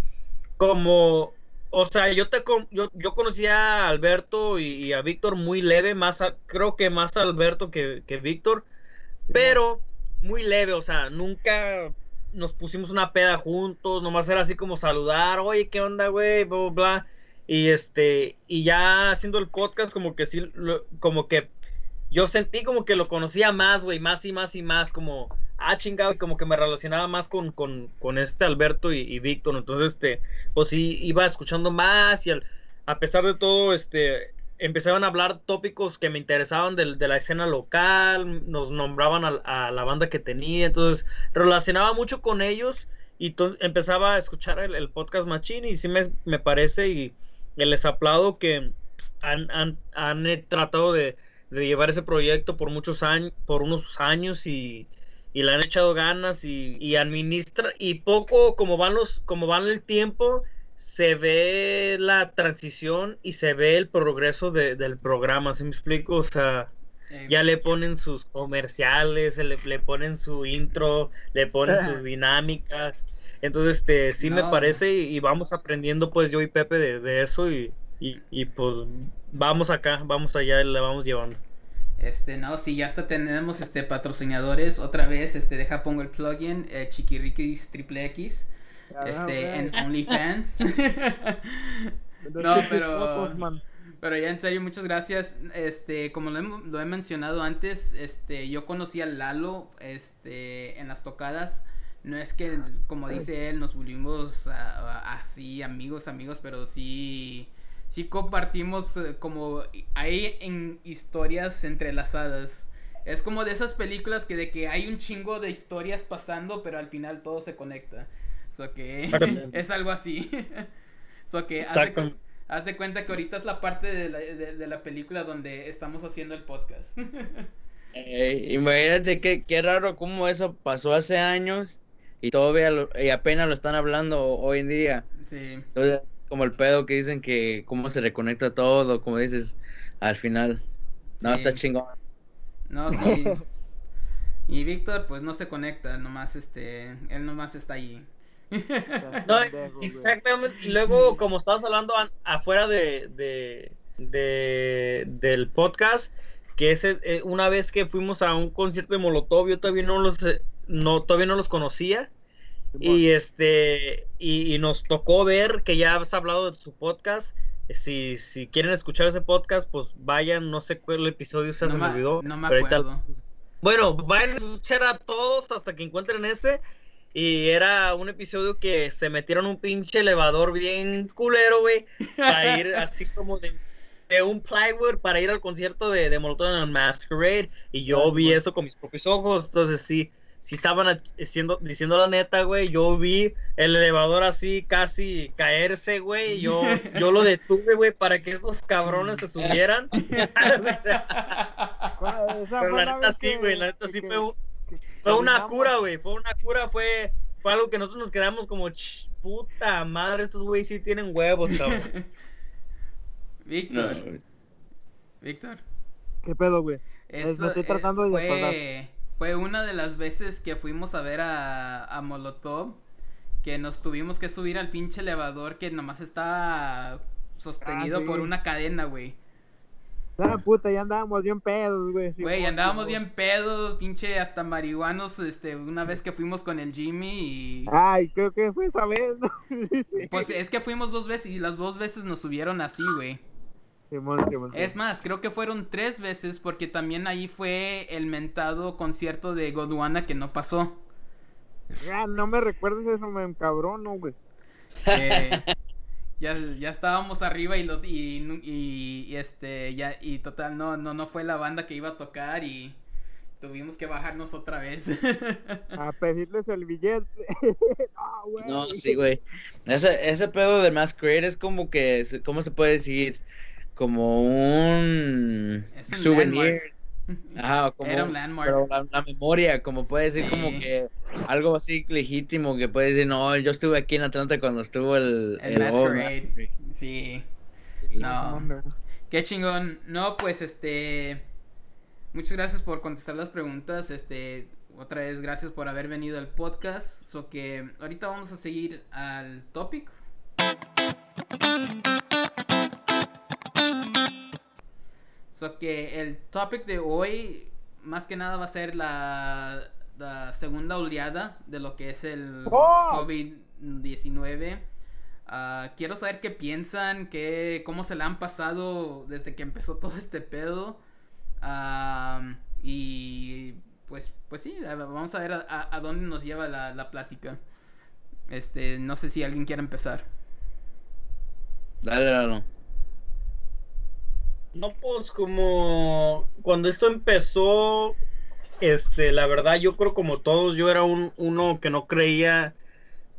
como, o sea, yo te, con- yo, yo conocía a Alberto y, y a Víctor muy leve, más, a- creo que más a Alberto que, que Víctor, pero muy leve, o sea, nunca nos pusimos una peda juntos, nomás era así como saludar, oye, ¿qué onda, güey? Bla, bla, bla. Y este, y ya haciendo el podcast, como que sí, lo- como que yo sentí como que lo conocía más, güey, más y más y más, como, ah, chingado, y como que me relacionaba más con, con, con este Alberto y, Víctor, entonces, este, pues sí, iba escuchando más y al- a pesar de todo, este, empezaban a hablar tópicos que me interesaban del- de, la escena local, nos nombraban a, a la banda que tenía, entonces relacionaba mucho con ellos y empezaba a escuchar el, podcast Machine y sí me, me parece y les aplaudo que han, han, han, eh, tratado de, de llevar ese proyecto por muchos años, por unos años y, y le han echado ganas y, y administra y poco como van los, como van el tiempo, se ve la transición y se ve el progreso de- del programa, ¿sí me explico? O sea, Eh, ya le ponen sus comerciales, le, le ponen su intro, le ponen sus dinámicas. Entonces, este, sí me No. parece y, y vamos aprendiendo pues yo y Pepe de, de eso y, y, y, pues vamos acá, vamos allá y le vamos llevando. Este, no, sí, ya hasta tenemos este patrocinadores. Otra vez, este, deja pongo el plugin, eh, Chiquiriquis Triple X, este, en OnlyFans. no, pero, pero ya en serio, muchas gracias. Este, como lo he, lo he mencionado antes, este, yo conocí a Lalo, este, en las tocadas. No es que, como dice él, nos volvimos ah, ah, así amigos, amigos, pero sí, sí compartimos eh, como hay en historias entrelazadas. Es como de esas películas que de que hay un chingo de historias pasando, pero al final todo se conecta. So que es algo así. So que haz de, haz cuenta que ahorita es la parte de la, de, de la película donde estamos haciendo el podcast. Eh, imagínate qué, qué raro cómo eso pasó hace años y todavía lo- y apenas lo están hablando hoy en día. sí. Entonces, como el pedo que dicen que cómo se reconecta todo, como dices, al final. No, Sí. está chingón. No, sí. Y Víctor, pues no se conecta, nomás este, él nomás está ahí. No, exactamente. Y luego, como estabas hablando an- afuera de, de, de- del podcast, que ese, eh, una vez que fuimos a un concierto de Molotov, yo todavía no los, eh, no, todavía no los conocía. Y este, y, y nos tocó ver que ya has hablado de su podcast. Si, si quieren escuchar ese podcast, pues vayan, no sé cuál episodio sea, No, se me olvidó. no me pero ahorita- acuerdo. bueno, vayan a escuchar a todos hasta que encuentren ese. Y era un episodio que se metieron un pinche elevador bien culero, güey. Para ir así como de, de un plywood para ir al concierto de, de Molotov and Masquerade. Y yo vi bueno. eso con mis propios ojos. Entonces sí, sí estaban a- diciendo, la neta, güey. Yo vi el elevador así casi caerse, güey. Yo, yo lo detuve, güey, para que estos cabrones se subieran. ¿Cuál- esa Pero la neta sí, güey, la neta sí fue, fue una cura, güey, fue una cura, fue, fue algo que nosotros nos quedamos como, "Ch, puta madre, estos güeyes sí tienen huevos, cabrón. No, Víctor, Víctor. ¿Qué pedo, güey? Eso, me estoy eh, tratando de fue, una de las veces que fuimos a ver a, a Molotov que nos tuvimos que subir al pinche elevador que nomás estaba sostenido Ah, sí. por una cadena, güey. Ah, puta, ya andábamos bien pedos, güey. Güey, andábamos bien pedos, pinche hasta marihuanos, este, una vez que fuimos con el Jimmy y... Ay, creo que fue esa vez, ¿no? Pues es que fuimos dos veces y las dos veces nos subieron así, güey. Simón, Simón, Es más, creo que fueron tres veces porque también ahí fue el mentado concierto de Godwana que no pasó. Ah, no me recuerdes eso, me encabrono, güey. Eh, ya, ya estábamos arriba y, lo, y, y- y, este ya y total no no no fue la banda que iba a tocar y tuvimos que bajarnos otra vez. A pedirles el billete. no, güey. No, sí, güey. Ese, ese pedo de Masquerade es como que, ¿cómo se puede decir? Como un Es un souvenir. landmark. Ajá, como, Era un landmark. pero la, la memoria, como puede decir, como que algo así legítimo, que puede decir, no, yo estuve aquí en Atlanta cuando estuvo el... El oh, Masquerade. Masquerade". Sí. No. Qué chingón. No, pues este. Muchas gracias por contestar las preguntas. Este. Otra vez, gracias por haber venido al podcast. So que ahorita vamos a seguir al topic. So que el topic de hoy, más que nada, va a ser la, la segunda oleada de lo que es el ¡Oh! COVID-19. Ah, quiero saber qué piensan, qué, cómo se la han pasado desde que empezó todo este pedo. Am, y pues, pues sí, vamos a ver a, a- a dónde nos lleva la, la plática. Este, no sé si alguien quiere empezar. Dale, dale. No, pues como cuando esto empezó, este, la verdad yo creo como todos, yo era un, uno que no creía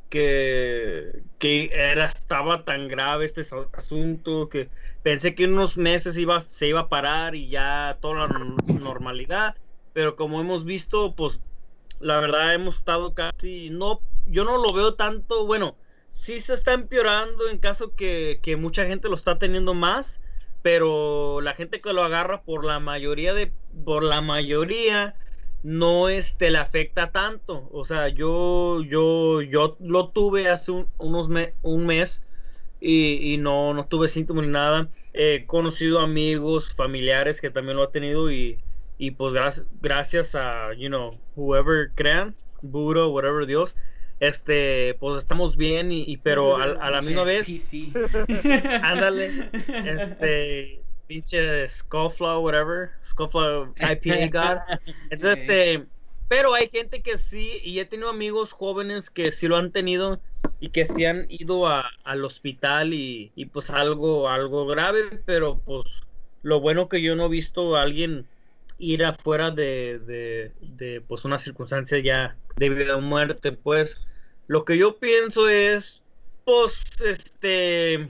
que, que era, estaba tan grave este asunto, que pensé que en unos meses iba, se iba a parar y ya toda la nor- normalidad, pero como hemos visto, pues la verdad hemos estado casi, no, yo no lo veo tanto, bueno, sí se está empeorando en caso que, que mucha gente lo está teniendo más, pero la gente que lo agarra por la mayoría de, por la mayoría, no este le afecta tanto. O sea, yo, yo, yo lo tuve hace un, unos me- un mes y, no tuve síntomas ni nada. He conocido amigos, familiares que también lo han tenido y, y pues gracias, gracias a, you know, whoever crean, Buda, whatever Dios, este, pues estamos bien y, y pero a, a la misma vez, PC. ándale, este, pinche Scofflaw, whatever, Scofflaw IPA God. Entonces, este, pero hay gente que sí, y he tenido amigos jóvenes que sí lo han tenido y que sí han ido a- al hospital y, y pues algo, algo grave, pero pues lo bueno que yo no he visto a alguien ir afuera de, de, de, pues una circunstancia ya de vida o muerte, pues lo que yo pienso es pues, este,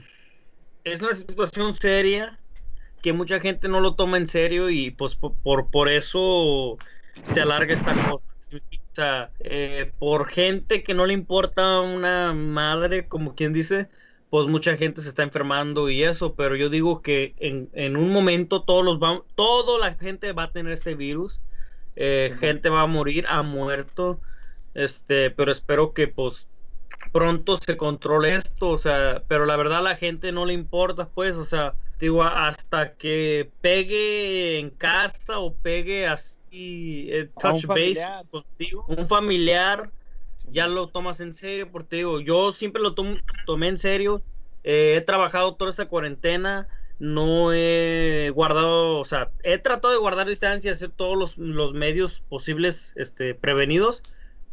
es una situación seria que mucha gente no lo toma en serio y pues po- por, por eso se alarga esta cosa. O sea, eh, por gente que no le importa una madre, como quien dice, pues mucha gente se está enfermando y eso, pero yo digo que en, en un momento todos los va, toda la gente va a tener este virus, eh, gente va a morir, ha muerto, este, pero espero que pues pronto se controle esto, o sea, pero la verdad a la gente no le importa, pues, o sea, digo, hasta que pegue en casa o pegue así, eh, touch base familiar. contigo, un familiar, ya lo tomas en serio, porque te digo, yo siempre lo tom- tomé en serio, eh, he trabajado toda esta cuarentena, no he guardado, o sea, he tratado de guardar distancia, hacer todos los, los medios posibles, este, prevenidos,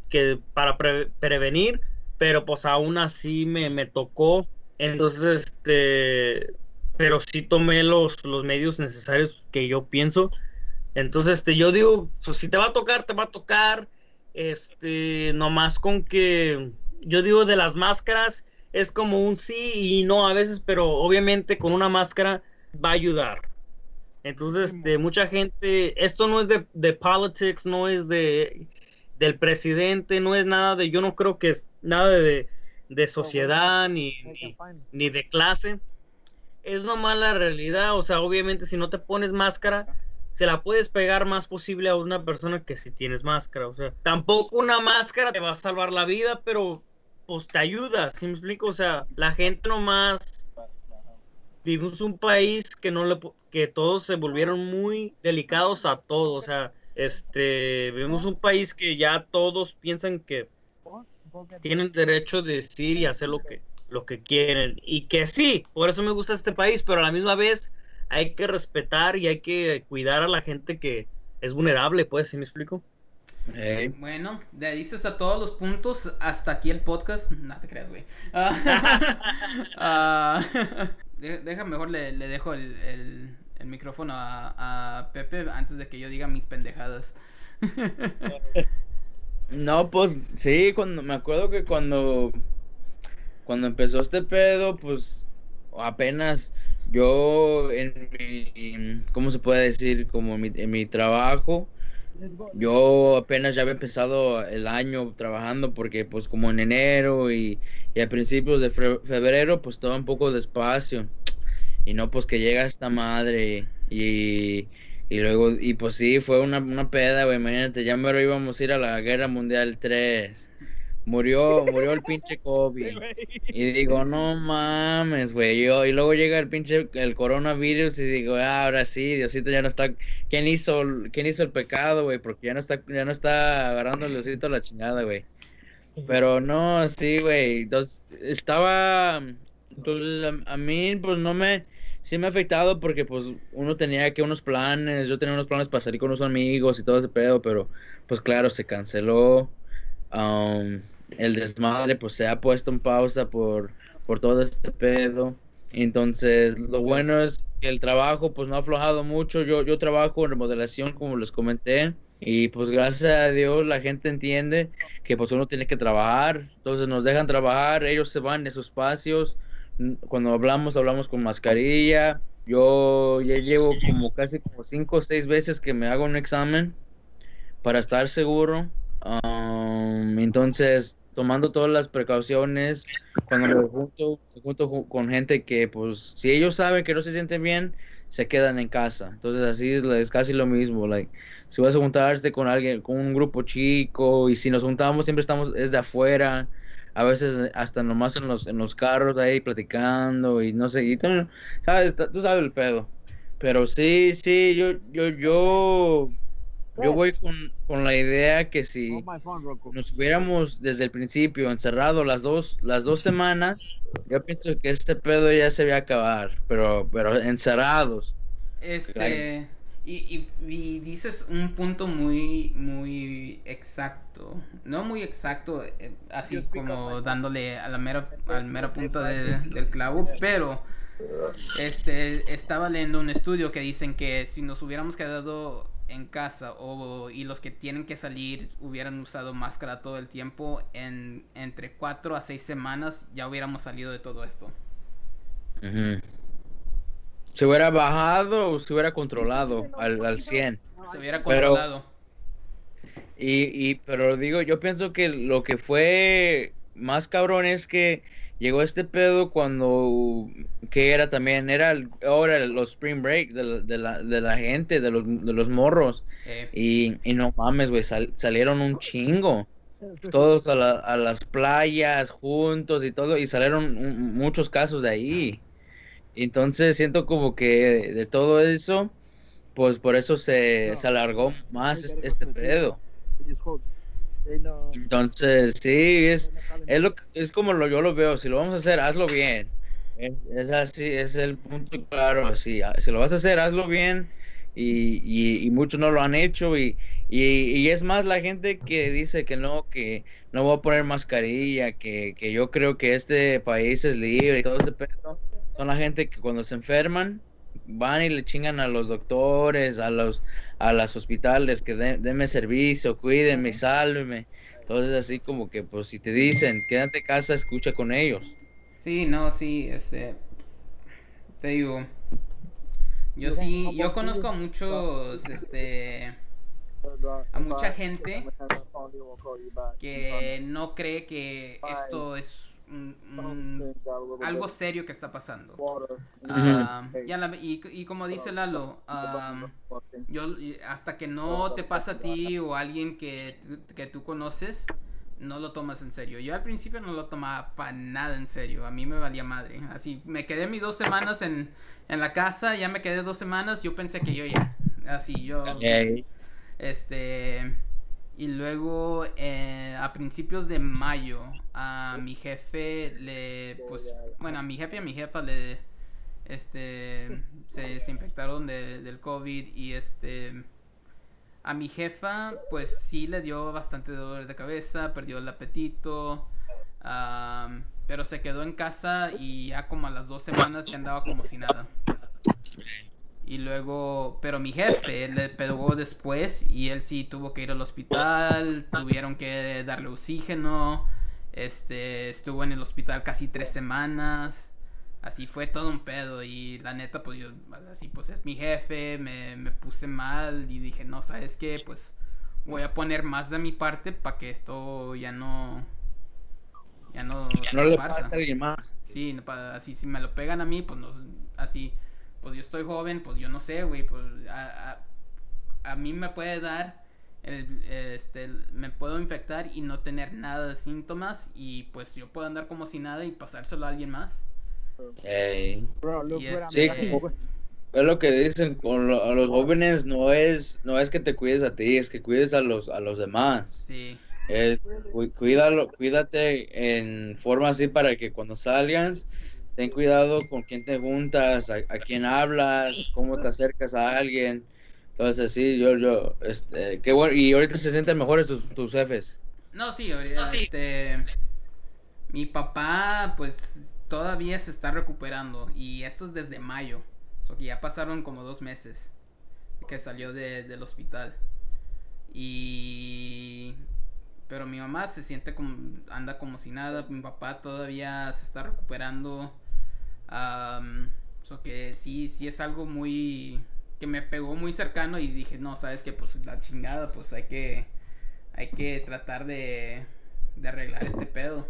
que para pre- prevenir, pero pues aún así me, me tocó. Entonces, este, pero sí tomé los, los medios necesarios que yo pienso. Entonces, este, yo digo, pues, si te va a tocar, te va a tocar. Este, nomás con que, yo digo de las máscaras, es como un sí y no a veces, pero obviamente con una máscara va a ayudar. Entonces, este, mucha gente, esto no es de, de politics, no es de del presidente, no es nada de, yo no creo que es nada de, de sociedad ni, ni, ni de clase. Es nomás la realidad, o sea, obviamente si no te pones máscara, se la puedes pegar más posible a una persona que si tienes máscara, o sea, tampoco una máscara te va a salvar la vida, pero pues te ayuda, ¿sí me explico? O sea, la gente nomás vivimos un país que no le que todos se volvieron muy delicados a todo, o sea, este, vivimos un país que ya todos piensan que tienen derecho de decir y hacer lo que lo que quieren y que sí, por eso me gusta este país, pero a la misma vez hay que respetar y hay que cuidar a la gente que es vulnerable, pues, ¿sí me explico? Bueno, de ahí hasta todos los puntos, hasta aquí el podcast. No te creas, güey. Ah, ah, de- deja mejor le, le dejo el, el- el micrófono a, a Pepe antes de que yo diga mis pendejadas. No, pues sí, cuando me acuerdo que cuando cuando empezó este pedo, pues apenas yo en mi, ¿cómo se puede decir? Como en mi, en mi trabajo, yo apenas ya había empezado el año trabajando porque pues como en enero y, y a principios de fe- febrero pues todo un poco despacio. Y no pues que llega esta madre y, y luego y pues sí fue una, una peda güey. Imagínate ya mero íbamos a ir a la guerra mundial 3 murió murió el pinche Kobe y digo, no mames, güey. Yo, y luego llega el pinche el coronavirus y digo, ah, ahora sí, Diosito ya no está. ¿Quién hizo, quién hizo el pecado, güey? Porque ya no está, ya no está agarrando el Diosito la chingada, güey. Pero no, sí, güey. Entonces, estaba. Entonces, a, a mí, pues no me. Sí me ha afectado porque, pues, uno tenía que unos planes. Yo tenía unos planes para salir con unos amigos y todo ese pedo, pero, pues, claro, se canceló. Um, el desmadre pues se ha puesto en pausa por, por todo este pedo. Entonces, lo bueno es que el trabajo pues no ha aflojado mucho. Yo, yo trabajo en remodelación, como les comenté. Y pues gracias a Dios la gente entiende que pues uno tiene que trabajar. Entonces nos dejan trabajar, ellos se van de sus espacios. N- Cuando hablamos, hablamos con mascarilla. Yo ya llevo como casi como cinco o seis veces que me hago un examen para estar seguro. Um, entonces, tomando todas las precauciones, cuando me junto, me junto ju- con gente que, pues, si ellos saben que no se sienten bien, se quedan en casa. Entonces, así es, es casi lo mismo. Like, si vas a juntarte con alguien, con un grupo chico, y si nos juntamos, siempre estamos, es de afuera. A veces hasta nomás en los, en los carros ahí platicando y no sé, y tú, sabes, tú sabes el pedo. Pero sí, sí, yo, yo, yo, yo voy con, con la idea que si Oh, nos hubiéramos desde el principio encerrado las dos, las dos semanas, yo pienso que este pedo ya se va a acabar, pero, pero encerrados. Este. Y, y, y dices un punto muy, muy exacto. No muy exacto, eh, así como dándole a la mera, al mero punto de- del clavo, pero este estaba leyendo un estudio que dicen que si nos hubiéramos quedado en casa o y los que tienen que salir hubieran usado máscara todo el tiempo en entre cuatro a seis semanas ya hubiéramos salido de todo esto. Se hubiera bajado o se hubiera controlado al, al 100. se hubiera Pero- controlado Y, y, pero digo, yo pienso que lo que fue más cabrón es que llegó este pedo cuando, que era también, era el- ahora los spring break de, la- de la, de la gente, de los, de los morros. Eh, Y, y no mames, güey, sal- salieron un chingo. Todos a, la- a las playas juntos y todo, y salieron un- muchos casos de ahí. Entonces siento como que de todo eso, pues por eso se, se alargó más este, este pedo. Entonces, sí, es, es, lo, es como lo, yo lo veo. Si lo vamos a hacer, hazlo bien. Es, así, es el punto claro. Así, si lo vas a hacer, hazlo bien. Y, y, muchos no lo han hecho. Y, y, y es más la gente que dice que no, que no voy a poner mascarilla, que, que yo creo que este país es libre y todo ese pedo. Son la gente que cuando se enferman van y le chingan a los doctores, a los a los hospitales que den, denme servicio, cuídenme, sálveme. Entonces así como que pues si te dicen, quédate en casa, escucha con ellos. sí no sí este te digo yo sí yo conozco a muchos este a mucha gente que no cree que esto es un- un- algo serio que está pasando. Ah, la- y, y como dice Lalo, ah, yo hasta que no te pasa a ti o a alguien que, tú- que tú conoces, no lo tomas en serio. Yo al principio no lo tomaba para nada en serio, a mí me valía madre. Así, me quedé mis dos semanas en, en la casa, ya me quedé dos semanas, yo pensé que yo ya, así, yo... Este. Y luego, eh, a principios de mayo, a mi jefe le. Pues. Bueno, a mi jefe y a mi jefa le. Este. Se, infectaron de- del COVID y este. A mi jefa, pues sí le dio bastante dolor de cabeza, perdió el apetito. am, pero se quedó en casa y ya como a las dos semanas ya andaba como si nada. Y luego, pero mi jefe le pegó después y él sí tuvo que ir al hospital, tuvieron que darle oxígeno, este, estuvo en el hospital casi tres semanas, así fue todo un pedo y la neta, pues yo, así pues es mi jefe, me, me puse mal y dije, no, ¿sabes qué? Pues voy a poner más de mi parte para que esto ya no, ya no, se no le pasa a alguien más. Sí, así si me lo pegan a mí, pues no, así, pues yo estoy joven, pues yo no sé, güey, pues a, a, a mí me puede dar, el, este, el- me puedo infectar y no tener nada de síntomas y pues yo puedo andar como si nada y pasárselo a alguien más. Ey, Y este- Sí, como- es lo que dicen con lo- a los jóvenes no es no es que te cuides a ti, es que cuides a los a los demás. Sí, Es cuídalo, cuídate en forma así para que cuando salgas ten cuidado con quién te juntas, a, a quién hablas, cómo te acercas a alguien. Entonces sí, yo yo este qué bueno y ahorita se sienten mejores tus, tus jefes. no, sí, ahorita, este, mi papá, pues todavía se está recuperando y esto es desde mayo, o sea que ya pasaron como dos meses que salió de- del hospital. Y pero mi mamá se siente como anda como si nada, mi papá todavía se está recuperando. Am, so que sí, sí es algo muy que me pegó muy cercano y dije, no, sabes que pues la chingada, pues hay que hay que tratar de de arreglar este pedo.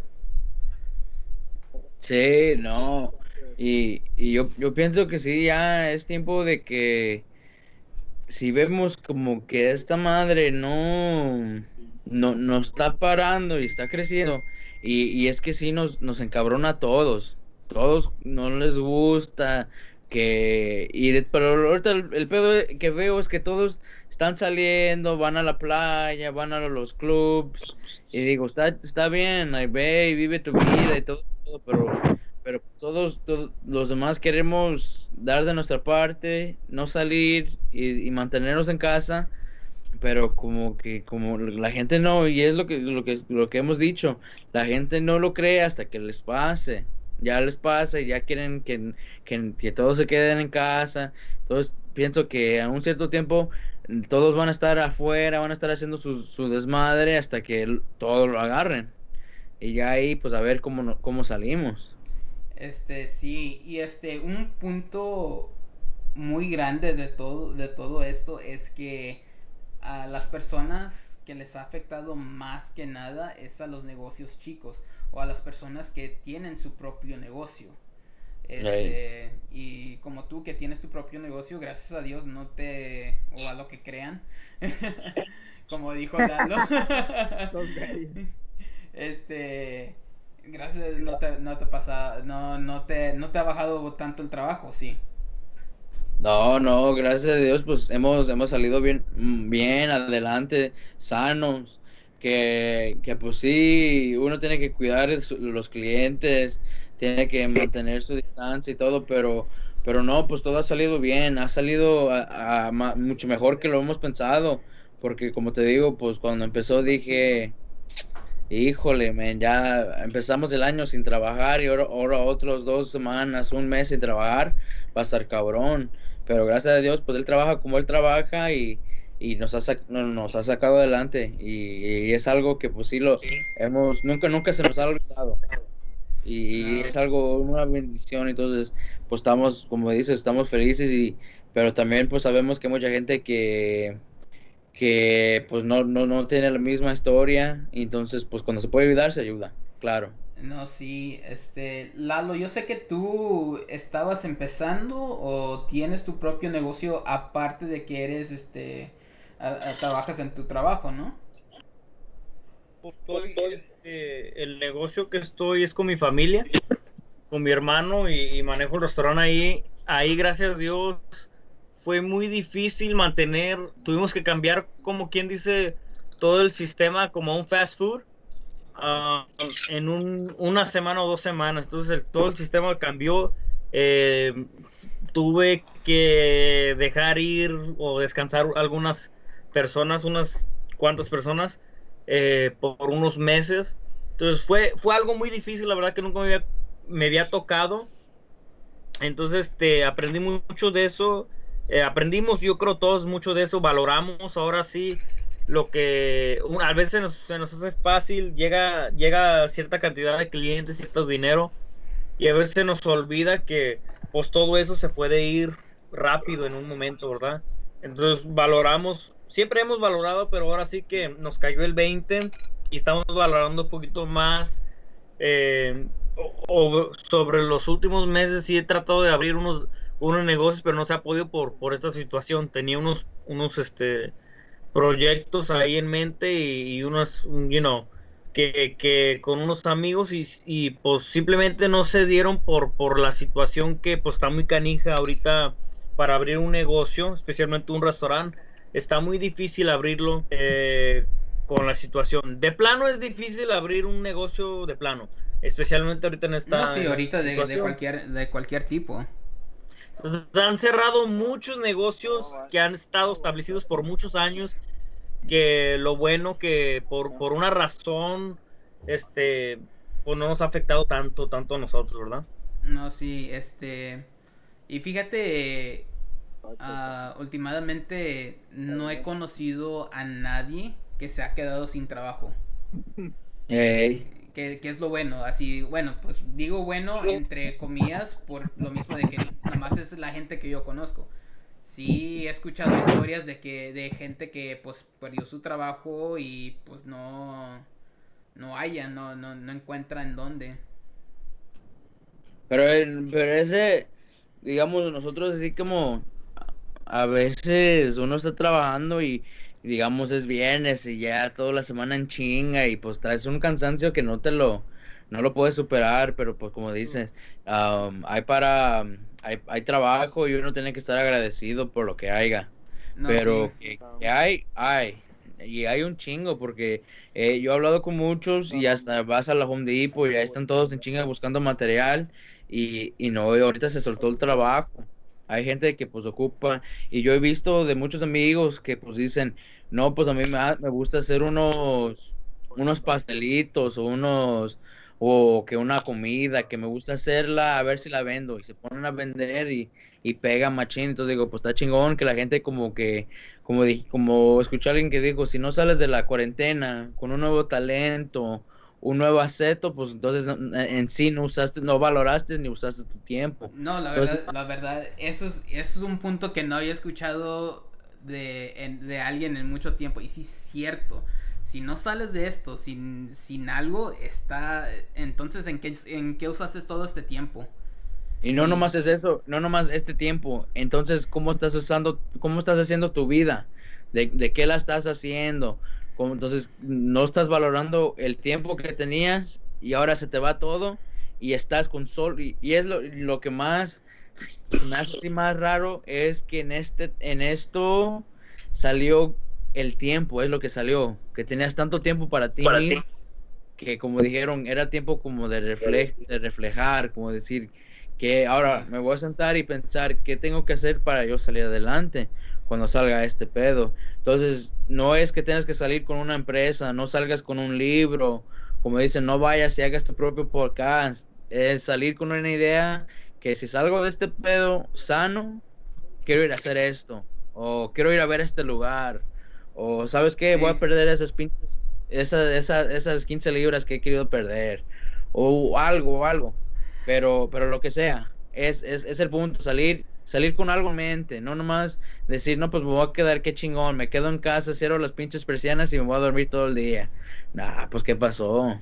Sí, no. Y, y yo, yo pienso que sí, ya es tiempo de que si vemos como que esta madre no, no, no está parando y está creciendo, y, y es que sí nos, nos encabrona a todos, todos no les gusta que, y de- pero ahorita el, pedo que veo es que todos están saliendo, van a la playa, van a los clubs, y digo, está, está bien, like, ve y vive tu vida y todo, todo, pero, pero todos, todos los demás queremos dar de nuestra parte, no salir y, y mantenernos en casa, pero como que como la gente no, y es lo que, lo que, lo que hemos dicho, la gente no lo cree hasta que les pase, ya les pasa y ya quieren que, que, todos se queden en casa, entonces pienso que a un cierto tiempo todos van a estar afuera, van a estar haciendo su, su desmadre hasta que todo lo agarren. Y ya ahí, pues a ver cómo, cómo salimos. Este, sí, y este, un punto muy grande de todo, de todo esto es que a las personas que les ha afectado más que nada es a los negocios chicos o a las personas que tienen su propio negocio. Este, y como tú que tienes tu propio negocio, gracias a Dios no te, o a lo que crean, como dijo Lalo. Este, gracias a Dios no te, no te pasa, no, no te, no te ha bajado tanto el trabajo, sí. No, no, gracias a Dios, pues hemos, hemos salido bien, mm, bien adelante, sanos, que, que pues sí, uno tiene que cuidar los clientes, tiene que mantener su distancia y todo, pero, pero no, pues todo ha salido bien, ha salido a- mucho mejor que lo hemos pensado, porque como te digo, pues cuando empezó dije, híjole, ya empezamos el año sin trabajar y ahora, ahora otros dos semanas, un mes sin trabajar, va a estar cabrón. Pero gracias a Dios, pues él trabaja como él trabaja y, y nos, ha nos ha sacado adelante. Y, y es algo que pues sí lo hemos, nunca, nunca se nos ha olvidado. Y, es algo, una bendición. Entonces, pues estamos, como dices, estamos felices y, pero también pues sabemos que hay mucha gente que, que pues no, no, no tiene la misma historia. Entonces, pues cuando se puede ayudar, se ayuda, claro. No, sí, este, Lalo, yo sé que tú estabas empezando o tienes tu propio negocio aparte de que eres, este, trabajas en tu trabajo, ¿no? Este, el negocio que estoy es con mi familia, con mi hermano y, manejo el restaurante ahí. Ahí, gracias a Dios, fue muy difícil mantener, tuvimos que cambiar, como quien dice, todo el sistema como un fast food ah, en un- una semana o dos semanas. Entonces, el- todo el sistema cambió. eh, tuve que dejar ir o descansar algunas personas, unas cuantas personas eh, por unos meses. Entonces fue, fue algo muy difícil, la verdad que nunca me había, me había tocado. Entonces este, aprendí mucho de eso. eh, aprendimos, yo creo todos mucho de eso, valoramos ahora sí lo que a veces nos- se nos hace fácil, llega, llega cierta cantidad de clientes, cierto dinero, y a veces se nos olvida que pues todo eso se puede ir rápido en un momento, ¿verdad? Entonces valoramos, siempre hemos valorado, pero ahora sí que nos cayó el 20 y estamos valorando un poquito más. eh, sobre los últimos meses sí he tratado de abrir unos, unos negocios, pero no se ha podido por, por esta situación. Tenía unos, unos este, proyectos ahí en mente y, unos, you que, que con unos amigos y, y, pues simplemente no se dieron por, por la situación que pues está muy canija ahorita para abrir un negocio, especialmente un restaurante. Está muy difícil abrirlo eh, con la situación. De plano es difícil abrir un negocio de plano, especialmente ahorita en esta No, sí, ahorita de, cualquier, de cualquier tipo. Han cerrado muchos negocios que han estado establecidos por muchos años. Que lo bueno que por, por una razón, este, pues no nos ha afectado tanto, tanto a nosotros, ¿verdad? No, sí, este, y fíjate, últimamente no he conocido a nadie que se ha quedado sin trabajo. Que, que es lo bueno, así, bueno, pues digo bueno entre comillas por lo mismo de que nada más es la gente que yo conozco. Sí he escuchado historias de que de gente que pues perdió su trabajo y pues no no haya, no no no encuentra en dónde. Pero, pero ese, digamos, nosotros así como a veces uno está trabajando y, digamos es viernes y ya toda la semana en chinga y pues traes un cansancio que no te lo, no lo puedes superar, pero pues como dices, um, hay para, hay, hay trabajo y uno tiene que estar agradecido por lo que haya. No, pero sí. que, que hay, hay. Y hay un chingo, porque eh, yo he hablado con muchos y hasta vas a la Home Depot y ahí están todos en chinga buscando material y, y no, y ahorita se soltó el trabajo. Hay gente que pues ocupa y yo he visto de muchos amigos que pues dicen, no, pues a mí me, me gusta hacer unos, unos pastelitos o unos, o que una comida que me gusta hacerla a ver si la vendo y se ponen a vender y, y pega machín, entonces digo, pues está chingón que la gente como que, como dije, como escuché a alguien que dijo, si no sales de la cuarentena con un nuevo talento, un nuevo aceto, pues entonces en sí no usaste, no valoraste ni usaste tu tiempo. No, la Entonces- verdad, la verdad, eso es, eso es un punto que no había escuchado de, en- de alguien en mucho tiempo. Y sí es cierto. Si no sales de esto sin, sin algo, está. Entonces, ¿en qué, ¿en qué usaste todo este tiempo? Y no Sí. nomás es eso, no nomás este tiempo. Entonces, ¿cómo estás usando, cómo estás haciendo tu vida? ¿De, de qué la estás haciendo? ¿Cómo- entonces, no estás valorando el tiempo que tenías y ahora se te va todo y estás con sol. Y, y es lo, lo que más me hace más raro es que en este, en esto salió el tiempo, es lo que salió, que tenías tanto tiempo para ti, Para ti. que como dijeron, era tiempo como de, refle- de reflejar, como decir, que ahora me voy a sentar y pensar qué tengo que hacer para yo salir adelante cuando salga este pedo. Entonces, no es que tengas que salir con una empresa, no salgas con un libro, como dicen, no vayas y hagas tu propio podcast, es salir con una idea que si salgo de este pedo sano, quiero ir a hacer esto, o quiero ir a ver este lugar, o sabes qué, voy a perder esas pinches, esas, esas, esas 15 libras que he querido perder, o algo, algo, pero, pero lo que sea, es, es, es el punto, salir, salir con algo en mente, no nomás decir, no, pues me voy a quedar, qué chingón, me quedo en casa, cierro las pinches persianas y me voy a dormir todo el día. Nah, pues qué pasó.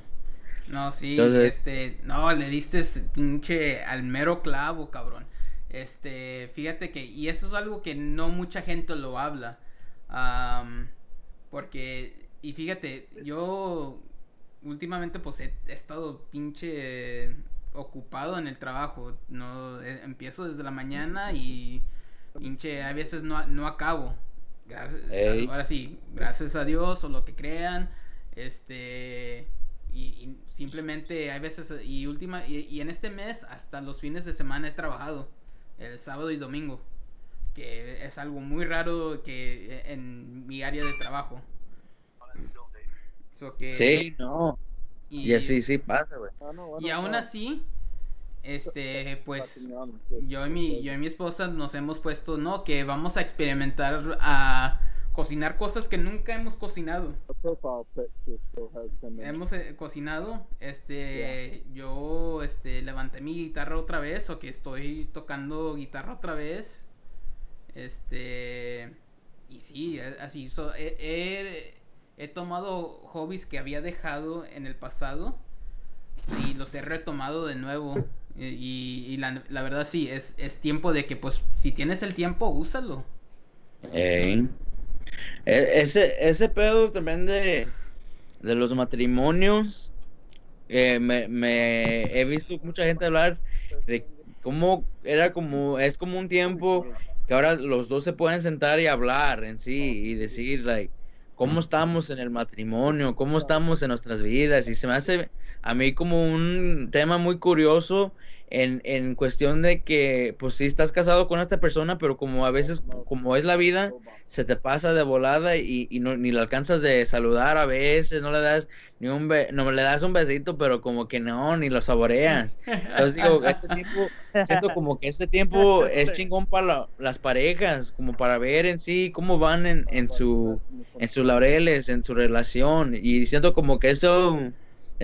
No, sí, Entonces- este, no, le diste ese pinche al mero clavo, cabrón. Este, fíjate que, y eso es algo que no mucha gente lo habla. am, porque, y fíjate, yo últimamente pues he, he estado pinche ocupado en el trabajo. No, eh, empiezo desde la mañana y pinche a veces no, no acabo. Gracias, Ey. ahora sí, gracias a Dios o lo que crean. Este y, y simplemente hay veces y última y, y en este mes hasta los fines de semana he trabajado el sábado y domingo que es algo muy raro que eh, en mi área de trabajo So que- Sí, no. Y, Y así sí pasa, güey. Ah, no, bueno, y aún no. así este pues yo y mi yo y mi esposa nos hemos puesto no que vamos a experimentar a cocinar cosas que nunca hemos cocinado hemos eh, cocinado este yo este levanté mi guitarra otra vez o que estoy tocando guitarra otra vez este y sí así so- he, he- tomado hobbies que había dejado en el pasado y los he retomado de nuevo y, la, verdad sí es, es tiempo de que pues si tienes el tiempo úsalo. E- Ese, ese pedo también de, de los matrimonios, me he visto mucha gente hablar de cómo era como, es como un tiempo que ahora los dos se pueden sentar y hablar en sí y decir, like, cómo estamos en el matrimonio, cómo estamos en nuestras vidas. Y se me hace a mí como un tema muy curioso en, en cuestión de que, pues sí estás casado con esta persona, pero como a veces, como es la vida, se te pasa de volada y, y no, ni le alcanzas de saludar a veces, no le das ni un be- no le das un besito, pero como que no, ni lo saboreas. Entonces digo, este tiempo, siento como que este tiempo es chingón para la- las parejas, como para ver en sí cómo van en, en su en sus laureles, en su relación, y siento como que eso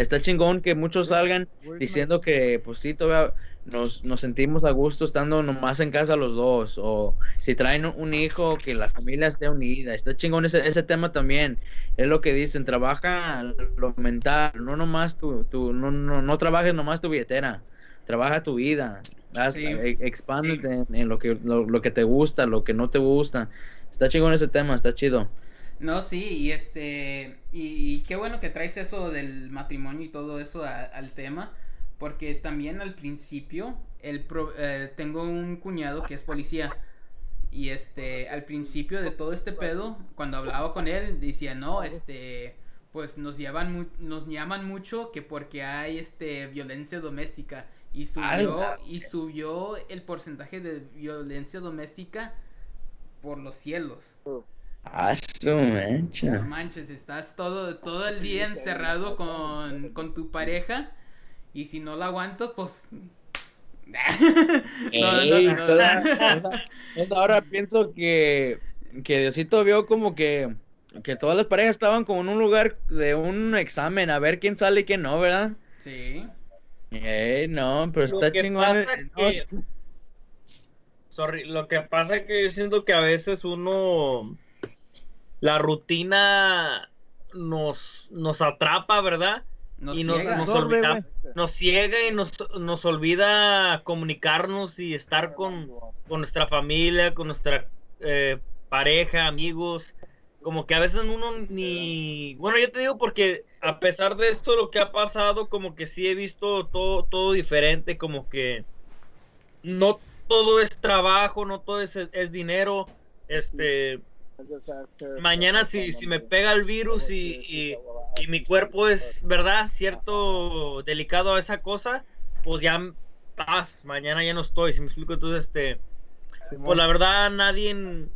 está chingón que muchos salgan diciendo que pues sí todavía nos, nos sentimos a gusto estando nomás en casa los dos o si traen un- hijo que la familia esté unida está chingón ese, ese tema también es lo que dicen trabaja lo mental no nomás tu, tu no, no, no trabajes nomás tu billetera trabaja tu vida haz- Sí. e- expándete en, en lo que lo, lo que te gusta lo que no te gusta está chingón ese tema está chido No, sí, y este, y, y qué bueno que traes eso del matrimonio y todo eso a- al tema, porque también al principio, el pro- eh, tengo un cuñado que es policía, y este, al principio de todo este pedo, cuando hablaba con él, decía, no, este, pues nos llaman, mu- nos llaman mucho que porque hay, este, violencia doméstica, y subió, y subió el porcentaje de violencia doméstica por los cielos. Ah, su No mecha. manches, estás todo, todo el día encerrado con, con tu pareja Y si no la aguantas, pues. Ey, No, no, no, toda- no. toda- toda ahora pienso que, que Diosito vio como que, que todas las parejas estaban como en un lugar de un examen, a ver quién sale y quién no, ¿verdad? Sí. Ey, no, pero Lo está chingón. eh, que- Sorry, lo que pasa es que yo siento que a veces uno la rutina nos nos atrapa, ¿verdad? Nos Y nos- ciega. nos olvida-. Nos ciega y nos, nos olvida comunicarnos y estar con, con nuestra familia, con nuestra eh, pareja, amigos. Como que a veces uno ni... Bueno, yo te digo porque a pesar de esto, lo que ha pasado, como que sí he visto todo, todo diferente, como que no todo es trabajo, no todo es, es dinero. Este, mañana si, si me pega el virus y, y- y mi cuerpo es, ¿verdad? Cierto, delicado a esa cosa, pues ya paz, mañana ya no estoy, si me explico, entonces, este, pues la verdad nadie, en-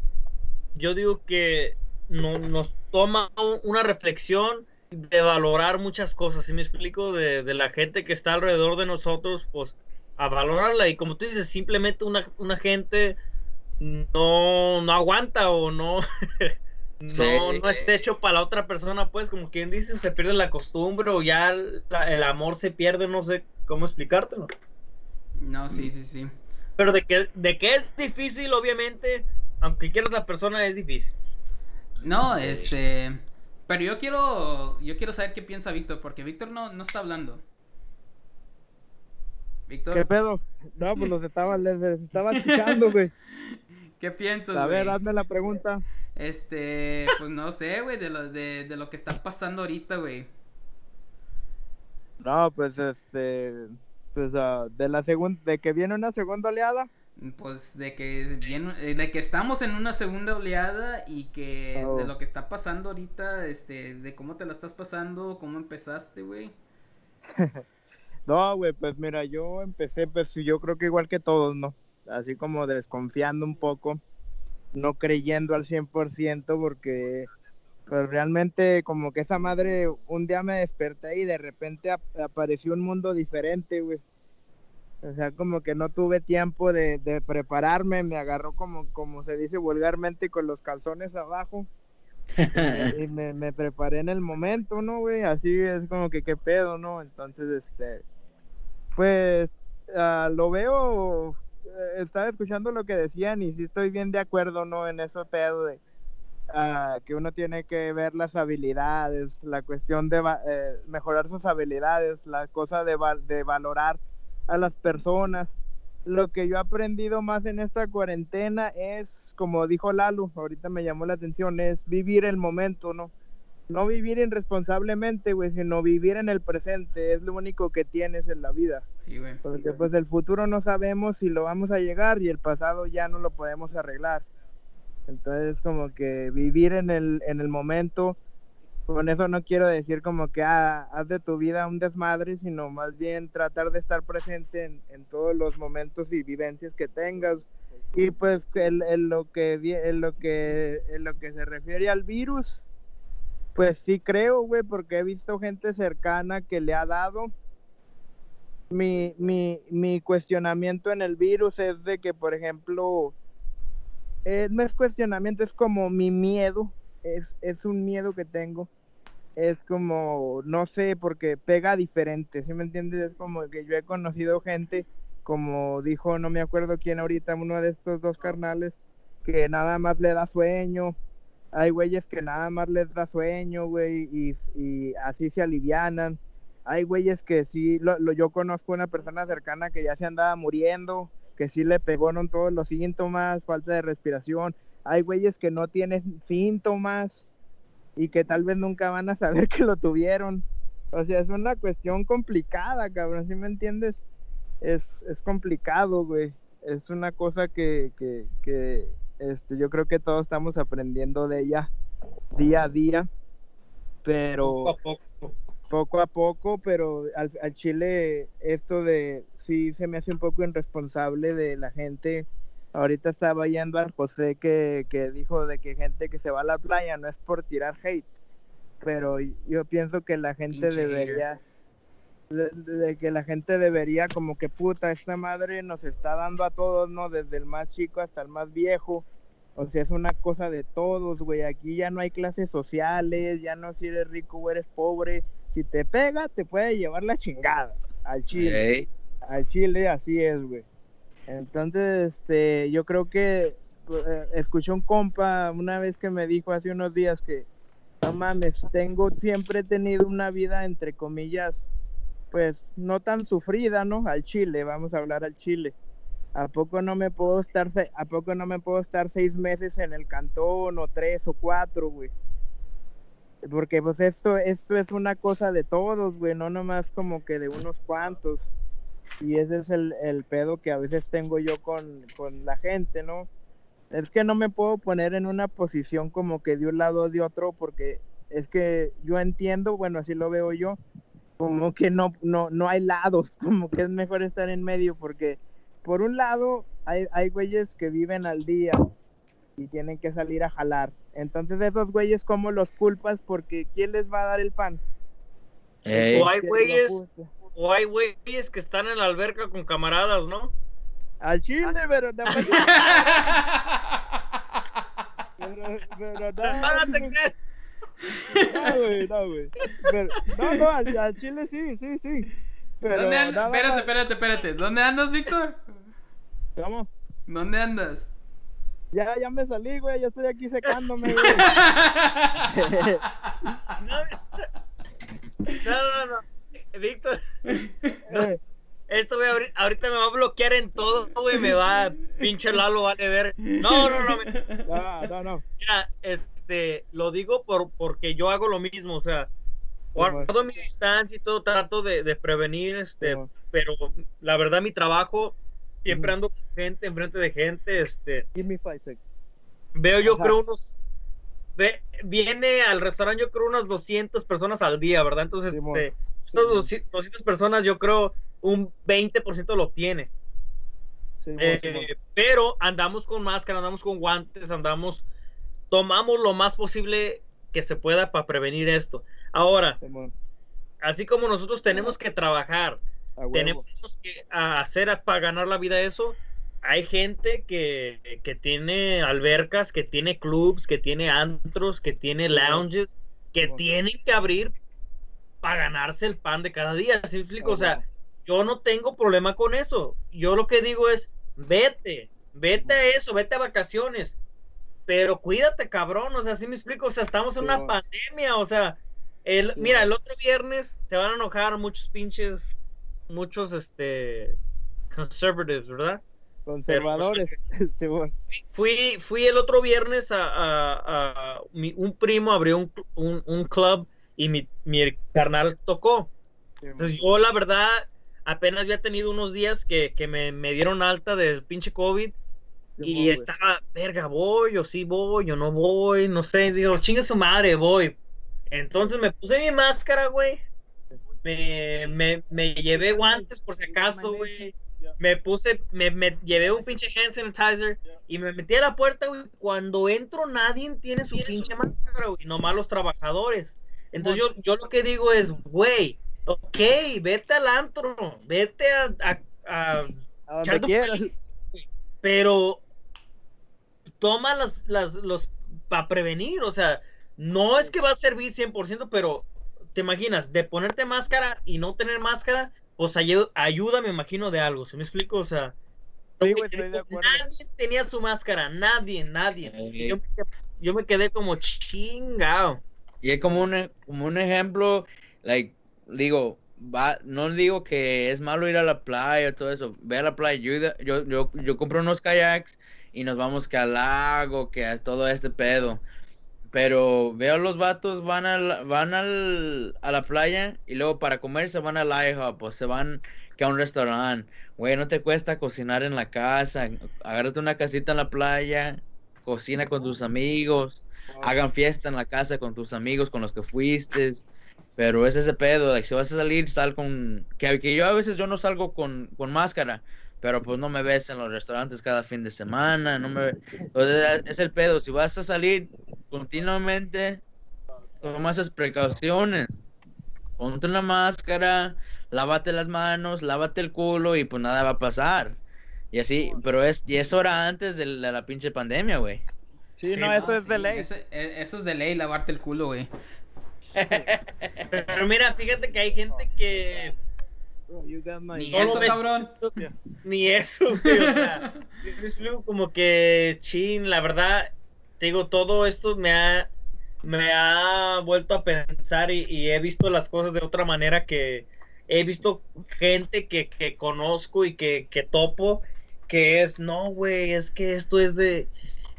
yo digo que no, nos toma un- una reflexión de valorar muchas cosas, si me explico, de, de la gente que está alrededor de nosotros, pues a valorarla. Y como tú dices, simplemente una, una gente no, no aguanta o no, no, Sí. no es hecho para la otra persona, pues como quien dice, se pierde la costumbre o ya la- el amor se pierde, no sé cómo explicártelo. No, sí, sí, sí. Pero de que, de que es difícil, obviamente, aunque quieras la persona, es difícil. No, este. Pero yo quiero. Yo quiero saber qué piensa Víctor, porque Víctor no, no está hablando. Víctor, ¿Qué ¿qué, pedo? No, pues los estaba, les, les estaba güey. piensas, A ver, hazme la pregunta. Este, pues no sé, güey, de lo, de, de lo que está pasando ahorita, güey. No, pues este, pues ah, de la segunda, de que viene una segunda oleada. Pues de que viene, eh, de que estamos en una segunda oleada y que Oh. de lo que está pasando ahorita, este, de cómo te la estás pasando, cómo empezaste, güey. No, güey, pues mira, yo empecé, pues yo creo que igual que todos, ¿no? Así como desconfiando un poco, no creyendo al 100% porque pues realmente como que esa madre un día me desperté y de repente ap- apareció un mundo diferente, güey. O sea, como que no tuve tiempo de, de prepararme, me agarró como, como se dice vulgarmente con los calzones abajo y me, me preparé en el momento, ¿no, güey? Así es como que qué pedo, ¿no? Entonces, este, pues ah, lo veo, estaba escuchando lo que decían y sí estoy bien de acuerdo, ¿no? En eso pedo de ah, que uno tiene que ver las habilidades, la cuestión de eh, mejorar sus habilidades, la cosa de, de valorar a las personas. Lo que yo he aprendido más en esta cuarentena es, como dijo Lalo, ahorita me llamó la atención, es vivir el momento, ¿no? No vivir irresponsablemente, güey, sino vivir en el presente, es lo único que tienes en la vida. Sí, güey. Porque pues del futuro no sabemos si lo vamos a llegar y el pasado ya no lo podemos arreglar. Entonces como que vivir en el, en el momento, con eso no quiero decir como que ah, haz de tu vida un desmadre, sino más bien tratar de estar presente en, en todos los momentos y vivencias que tengas. Y pues en, en lo que en lo que en lo que se refiere al virus, pues sí creo, güey, porque he visto gente cercana que le ha dado mi, mi, mi cuestionamiento en el virus es de que, por ejemplo, eh, no es cuestionamiento, es como mi miedo, es, es un miedo que tengo. Es como, no sé, porque pega diferente, ¿sí me entiendes? Es como que yo he conocido gente, como dijo, no me acuerdo quién ahorita, uno de estos dos carnales, que nada más le da sueño. Hay güeyes que nada más les da sueño, güey, y, así se alivianan hay güeyes que sí, lo- yo conozco una persona cercana que ya se andaba muriendo, que sí le pegaron todos los síntomas, falta de respiración. Hay güeyes que no tienen síntomas y que tal vez nunca van a saber que lo tuvieron. O sea, es una cuestión complicada, cabrón, ¿sí me entiendes? Es, es complicado, güey. Es una cosa que, que, que este, yo creo que todos estamos aprendiendo de ella día a día, pero Poco a poco. poco a poco, pero al, al Chile esto de sí se me hace un poco irresponsable de la gente. Ahorita estaba yendo al José que, que dijo de que gente que se va a la playa no es por tirar hate, pero yo pienso que la gente debería de, de que la gente debería como que puta, esta madre nos está dando a todos, ¿no? Desde el más chico hasta el más viejo. O sea, es una cosa de todos, güey. Aquí ya no hay clases sociales, ya no si eres rico o eres pobre. Si te pega, te puede llevar la chingada al chile. Al Chile así es, güey. Entonces, este, yo creo que eh, escuché un compa una vez que me dijo hace unos días que, no mames, tengo, siempre he tenido una vida, entre comillas, pues, no tan sufrida, ¿no? Al Chile, vamos a hablar al Chile. ¿A poco no me puedo estar, a poco no me puedo estar seis meses en el cantón o tres o cuatro, güey? Porque pues esto, esto es una cosa de todos, güey, no nomás como que de unos cuantos. Y ese es el, el pedo que a veces tengo yo con, con la gente, ¿no? Es que no me puedo poner en una posición como que de un lado o de otro porque es que yo entiendo, bueno, así lo veo yo, como que no, no, no hay lados, como que es mejor estar en medio porque por un lado hay, hay güeyes que viven al día y tienen que salir a jalar. Entonces esos güeyes, ¿cómo los culpas? Porque ¿quién les va a dar el pan? ey. O hay güeyes, o hay güeyes que están en la alberca con camaradas, ¿no? Al chile, pero nada más- pero, pero Ah, más- ¿te crees? No, güey, no, güey. Pero- No, no, al, al chile sí, sí, sí. Pero ¿Dónde andas? nada Espérate, espérate, espérate. ¿Dónde andas, Víctor? ¿Cómo? ¿Dónde andas? Ya, ya me salí, güey, ya estoy aquí secándome, güey. No, no, no. Víctor, Eh, esto güey, ahorita, ahorita me va a bloquear en todo, güey, me va, pinche Lalo, vale ver. No, no, no, me- no, no, no. mira, este, lo digo por, porque yo hago lo mismo, o sea, guardo mi distancia y todo, trato de, de prevenir, este, pero la verdad mi trabajo, siempre ando con gente, enfrente de gente, este, Give me five seconds. veo yo Ajá. creo unos, ve- viene al restaurante yo creo unas 200 personas al día, ¿verdad? Entonces, este, estas 200 personas yo creo un 20% lo tiene. Simón, Eh, Simón. pero andamos con máscara, andamos con guantes, andamos, tomamos lo más posible que se pueda para prevenir esto. Ahora, así como nosotros tenemos que trabajar, tenemos que hacer para ganar la vida eso, hay gente que, que tiene albercas, que tiene clubs, que tiene antros, que tiene lounges, que tienen que abrir para ganarse el pan de cada día. ¿Sí me explico? O sea, yo no tengo problema con eso. Yo lo que digo es, vete, vete a eso, vete a vacaciones. Pero cuídate, cabrón. O sea, sí me explico. O sea, estamos en una pandemia. O sea, el, mira, el otro viernes se van a enojar muchos pinches, muchos, este, conservatives, ¿verdad? Conservadores. Simón. Fui, fui el otro viernes a, a- a- mi- un primo abrió un, un, un club y mi, mi carnal tocó. Entonces yo la verdad apenas había tenido unos días que, que me, me dieron alta del pinche COVID y estaba, verga, voy o sí voy o no voy, no sé, digo, chingue su madre, voy. Entonces me puse mi máscara, güey. Me, me, me llevé guantes por si acaso, güey. Me puse, me, me llevé un pinche hand sanitizer y me metí a la puerta, güey. Cuando entro, nadie tiene su pinche máscara, güey. Nomás los trabajadores. Entonces yo, yo lo que digo es, güey, ok, vete al antro, vete a, a, a A donde quieras. país, pero toma las, las, los, para prevenir, o sea, no es que va a servir 100%, pero te imaginas, de ponerte máscara y no tener máscara, pues ayu- ayuda, me imagino, de algo, ¿se me explico? O sea, Sí, güey, güey, estoy de acuerdo. nadie tenía su máscara, nadie, nadie. Ey. Yo, me quedé- yo me quedé como chingado. Y es como un, como un ejemplo, like, digo, va, no digo que es malo ir a la playa, todo eso, ve a la playa, yo, yo, yo, yo compro unos kayaks y nos vamos que al lago, que a todo este pedo. Pero veo los vatos van al, van al, a la playa y luego para comer se van al IHOP o se van que a un restaurante. Güey, no te cuesta cocinar en la casa, agárrate una casita en la playa, cocina con tus amigos hagan fiesta en la casa con tus amigos con los que fuiste. Pero es ese pedo, like, si vas a salir, sal con... Que, que yo a veces yo no salgo con, con máscara, pero pues no me ves en los restaurantes cada fin de semana, no me... Entonces, es el pedo, si vas a salir continuamente, toma esas precauciones. Ponte una máscara, lávate las manos, lávate el culo y pues nada va a pasar. Y así, pero es, y eso era antes de la, la pinche pandemia, güey. Sí, Sí, no, no, eso es Sí, de ley. Eso, e- eso es de ley, lavarte el culo, güey. Pero mira, fíjate que hay gente que you got my- Ni eso, ves. cabrón. ni eso, güey, o sea, como que, chin, la verdad, te digo, todo esto me ha, me ha vuelto a pensar y, y he visto las cosas de otra manera que he visto gente que, que conozco y que, que topo, que es, no, güey, es que esto es de,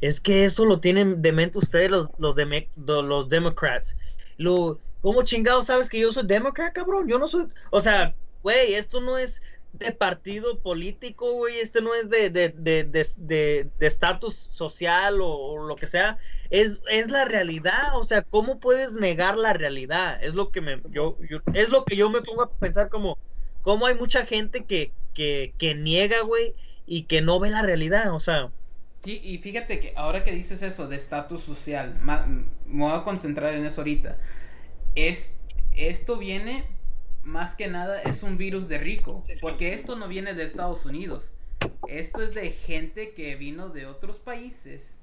es que eso lo tienen de mente ustedes los, los, do- los Democrats. Lo, ¿Cómo chingados sabes que yo soy Democrat, cabrón? Yo no soy, o sea, güey, esto no es de partido político, güey, este no es de de de de de- estatus social o, o lo que sea, es es la realidad, o sea, ¿cómo puedes negar la realidad? Es lo que me yo, yo- es lo que yo me pongo a pensar como cómo hay mucha gente que que que niega, güey, y que no ve la realidad, o sea, Fí- Y fíjate que ahora que dices eso de estatus social, ma- me voy a concentrar en eso ahorita. Es, esto viene, más que nada, es un virus de rico, porque esto no viene de Estados Unidos. Esto es de gente que vino de otros países,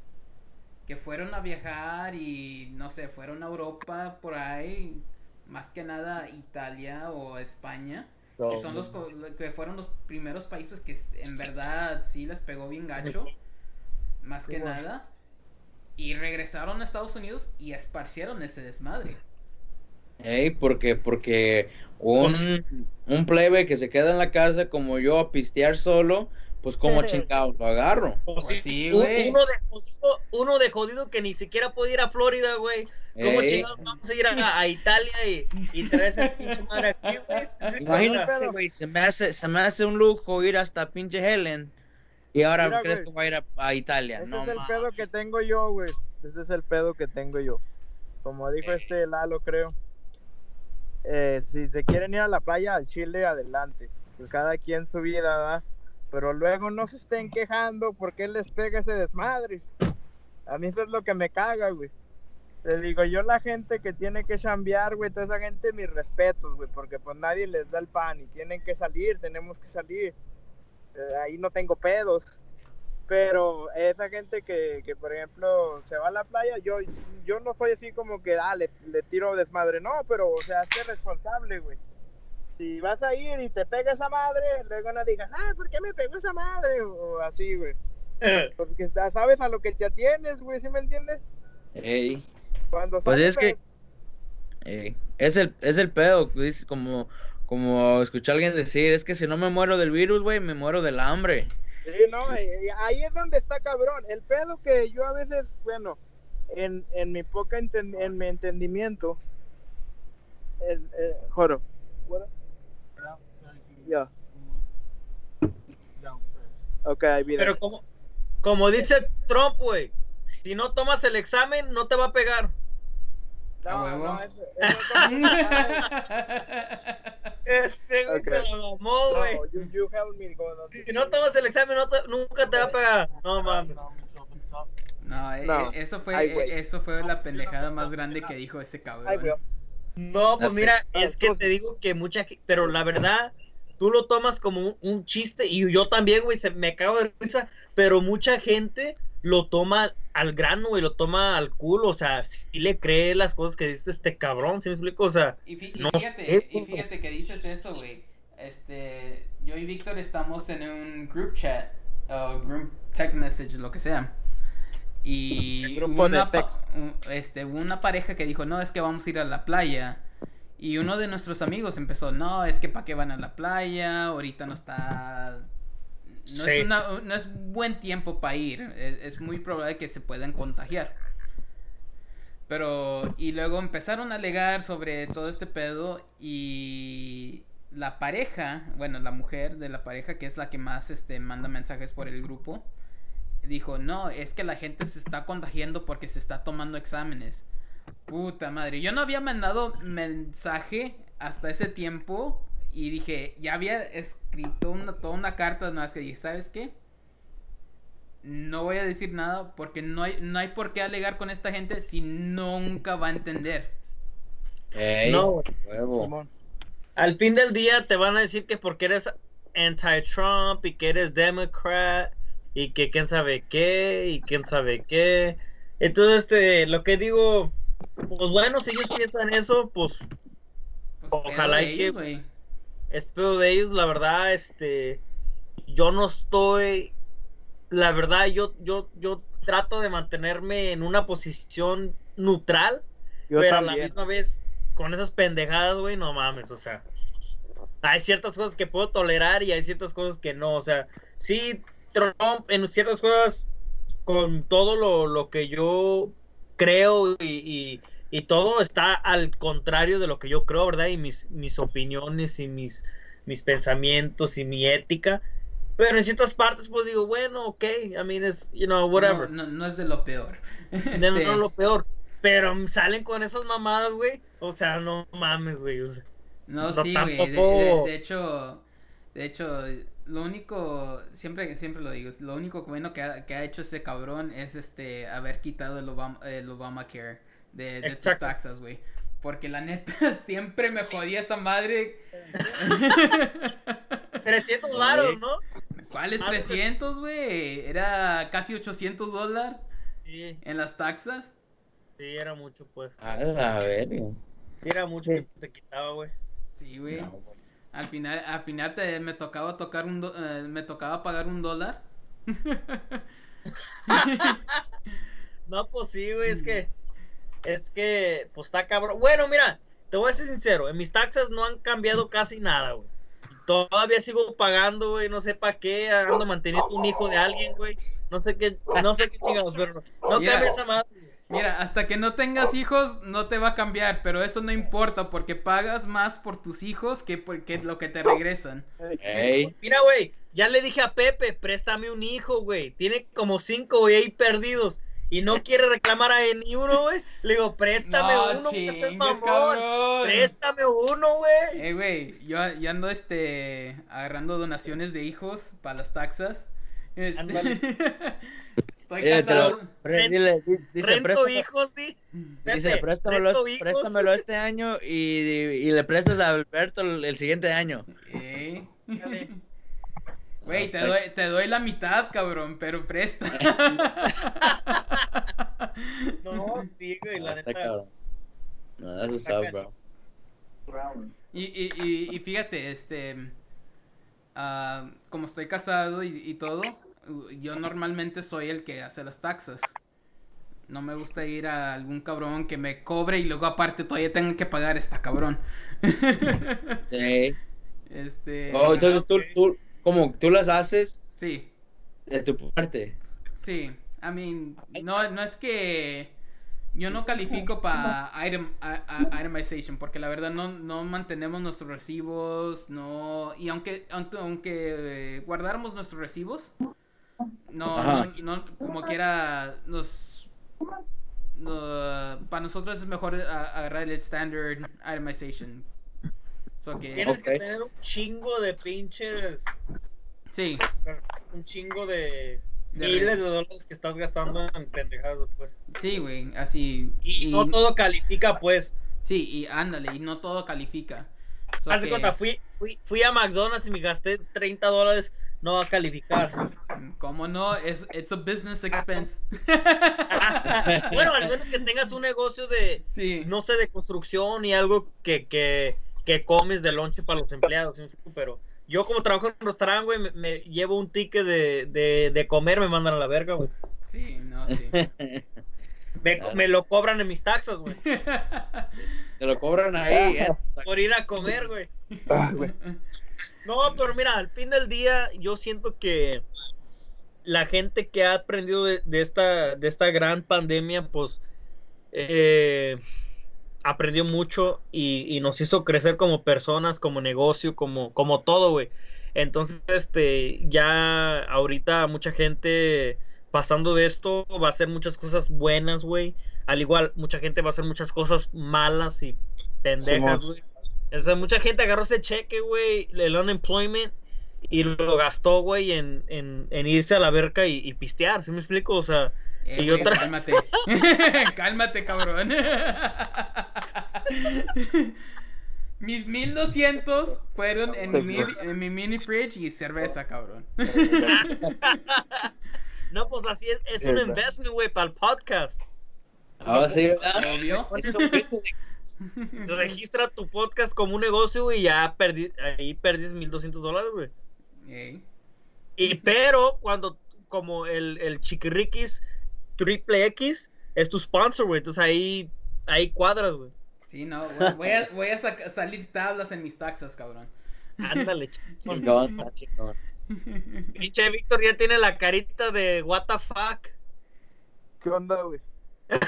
que fueron a viajar y, no sé, fueron a Europa, por ahí, más que nada Italia o España. Que son los co- que fueron los primeros países que en verdad sí les pegó bien gacho. Más que nada. Y regresaron a Estados Unidos y esparcieron ese desmadre. Ey, porque, porque un, un plebe que se queda en la casa como yo a pistear solo, pues como chingados lo agarro. o Pues sí, uno de jodido, uno de jodido que ni siquiera puede ir a Florida, güey. ¿Cómo chingados vamos a ir a, a Italia y, y traer esa pinche madre aquí, güey? Imagínate, güey, se me hace, se me hace un lujo ir hasta pinche Helen. Y ahora Mira, crees güey. que voy a ir a, a Italia. Ese no es el pedo que tengo yo, güey. Ese es el pedo que tengo yo. Como dijo este Lalo, creo. Eh, si se quieren ir a la playa, al Chile, adelante. Pues cada quien su vida, ¿verdad? Pero luego no se estén quejando porque les pega ese desmadre. A mí eso es lo que me caga, güey. Te digo, yo la gente que tiene que chambear, güey, toda esa gente, mis respetos, güey, porque pues nadie les da el pan y tienen que salir, tenemos que salir. Eh, ahí no tengo pedos. Pero esa gente que, que, por ejemplo, se va a la playa, yo, yo no soy así como que, ah, le, le tiro desmadre. No, pero, o sea, sé responsable, güey. Si vas a ir y te pega esa madre, luego no digas, ah, ¿por qué me pegó esa madre? O así, güey. Porque ya sabes a lo que te atienes, güey, ¿sí me entiendes? Ey, Cuando Pues es que- ey, es el, es el pedo, dices, como, como escuché a alguien decir, es que si no me muero del virus, güey, me muero del hambre. Sí, no, ahí es donde está cabrón. El pedo que yo a veces, bueno, en, en mi poca enten- en mi entendimiento, el, eh, Joro. Yeah. Ok, ahí viene. Pero como, como dice Trump, güey, si no tomas el examen, no te va a pegar. ¿A No, huevo? no, eso- Este güey Ok. se la mamó, güey. No, you, you help me go. Si no tomas el examen, no te- nunca te va a pegar. No mames. No, eh, No. eh, eso fue Ay, güey. eh, eso fue la pendejada más grande que dijo ese Ay, cabrón. No, pues mira, es que te digo que mucha ge- pero la verdad, tú lo tomas como un, un chiste y yo también, güey, se me cago de risa, pero mucha gente lo toma al grano, güey, lo toma al culo, o sea, si le cree las cosas que dice este cabrón, ¿sí me explico? O sea, Y, No fíjate, y que dices eso, güey. Este, yo y Víctor estamos en un group chat, o group text message, lo que sea. Y grupo una, este, hubo una pareja que dijo, no, es que vamos a ir a la playa. Y uno de nuestros amigos empezó, no, es que para qué van a la playa, ahorita no está... No, Sí. es, una- no es buen tiempo para ir, es, es muy probable que se puedan contagiar. Pero, y luego empezaron a alegar sobre todo este pedo y la pareja, bueno, la mujer de la pareja, que es la que más este, manda mensajes por el grupo, dijo, no, es que la gente se está contagiando porque se está tomando exámenes. Puta madre, yo no había mandado mensaje hasta ese tiempo y dije, ya había escrito una, toda una carta, nada más que dije, ¿sabes qué? No voy a decir nada porque no hay, no hay por qué alegar con esta gente si nunca va a entender. Ey, No, huevo. Al fin del día te van a decir que porque eres anti-Trump y que eres democrat y que quién sabe qué y quién sabe qué. Entonces, este, lo que digo, pues bueno, si ellos piensan eso, pues Pues, Ojalá y que- ellos, güey. Es pedo de ellos, la verdad, este, yo no estoy, la verdad, yo, yo, yo trato de mantenerme en una posición neutral, Yo pero a la misma vez, con esas pendejadas, güey, no mames, o sea, hay ciertas cosas que puedo tolerar y hay ciertas cosas que no, o sea, sí, Trump en ciertas cosas, con todo lo, lo que yo creo y, y- y todo está al contrario de lo que yo creo, ¿verdad? Y mis, mis opiniones y mis, mis pensamientos y mi ética. Pero en ciertas partes, pues digo, bueno, ok, I mean, it's, you know, whatever. No, no, no es de lo peor. No, Este, no, lo peor. Pero salen con esas mamadas, güey. O sea, no mames, güey. o sea. No, sí, güey. De, de- tampoco- de hecho, de hecho, lo único, siempre, siempre lo digo, es lo único bueno que ha, que ha hecho ese cabrón es este haber quitado el Obama, el Obamacare de, de tus taxas, güey. Porque la neta siempre me jodía esa madre. 300 varos, ¿no? ¿Cuáles Ah, pues- 300, güey? Era casi 800 dólares Sí, en las taxas. sí, era mucho, pues. A la verga. Sí, era mucho que te quitaba, güey. Sí, güey. No, güey. Al final, al final te, me tocaba tocar un do- eh, me tocaba pagar un dólar. No, pues sí, güey, es que. Es que, pues está cabrón. Bueno, mira, te voy a ser sincero. En mis taxas no han cambiado casi nada, güey. Todavía sigo pagando, güey. No sé para qué. Ando manteniendo un hijo de alguien, güey. No sé qué, no sé qué chingados, pero no Mira. cambia esa madre. güey. Mira, hasta que no tengas hijos no te va a cambiar, pero eso no importa porque pagas más por tus hijos que por que lo que te regresan. Mira, güey, ya le dije a Pepe, préstame un hijo, güey. Tiene como cinco, güey, ahí perdidos. Y no quiere reclamar a ni uno, güey. Le digo, préstame no, uno, chingues, mamón. cabrón. Préstame uno, güey. Eh, güey, yo, yo ando este agarrando donaciones de hijos para las taxas. Este. Estoy Dile, te lo- casado. pre- dile, di- dice, Rento préstame- hijos, sí. Dice, Pepe, préstamelo, rento hijos. préstamelo este año y, y le prestas a Alberto el, el siguiente año. Eh. Güey, te doy, te doy la mitad, cabrón, pero presta. No, sí, güey, la neta. cabrón. No, that's what's up, bro. Y, y, y, y fíjate, este, ah, como estoy casado y, y todo, uh, yo normalmente soy el que hace las taxas. No me gusta ir a algún cabrón que me cobre y luego aparte todavía tengo que pagar esta cabrón. Sí. Este, Oh, entonces tú, tú, como tú las haces sí, de tu parte. sí. I mean, no, no es que yo no califico para item, itemization porque la verdad no, no mantenemos nuestros recibos, no y aunque aunque, eh, guardáramos nuestros recibos, no, no, no, como quiera nos no, para nosotros es mejor a- agarrar el standard itemization. So que Tienes que tener un chingo de pinches. sí, Un chingo de. De miles re- de dólares que estás gastando en pendejadas, pues. sí, güey, así Y, y- no todo califica, pues. sí, y ándale, y no todo califica. So Haz de que- cuenta, fui, fui, fui a McDonald's y me gasté 30 dólares. No va a calificar. ¿Cómo no? Es it's a business expense. bueno, al menos que tengas un negocio de, sí. no sé, de construcción y algo que, que, que comes de lonche para los empleados. Pero yo como trabajo en un restaurante, güey, me, me llevo un ticket de, de, de comer, me mandan a la verga, güey. Sí, no, sí. Me, Claro. me lo cobran en mis taxas, güey. Te lo cobran ahí. eh. Por ir a comer, güey. Ah, güey. No, pero mira, al fin del día yo siento que la gente que ha aprendido de, de esta, de esta gran pandemia, pues eh, aprendió mucho y, y nos hizo crecer como personas, como negocio, como, como todo, güey. Entonces, este, ya ahorita mucha gente pasando de esto va a hacer muchas cosas buenas, güey. Al igual, mucha gente va a hacer muchas cosas malas y pendejas, güey. O sea, mucha gente agarró ese cheque, güey, el unemployment, y lo gastó, güey, en, en, en irse a la verga y, y pistear, ¿sí me explico? O sea, Eh, Y güey, otra- Cálmate. cálmate, cabrón. Mis 1200 fueron en mi, mini, en mi mini fridge y cerveza, cabrón. No, pues así es, es un investment, güey, para el podcast. Ah, sí, ¿verdad? Obvio. Eso, Registra tu podcast como un negocio, güey, y ya perdí, ahí perdís 1200 dólares, güey. Ey. Y pero cuando, como el, el Chiquiriquis Triple X es tu sponsor, güey, entonces ahí, ahí cuadras, güey. Sí, no, güey, voy a, voy a salir tablas en mis taxas, cabrón. Ándale, chingón. Chingón, está chingón. Pinche Víctor ya tiene la carita de what the fuck. ¿Qué onda, güey?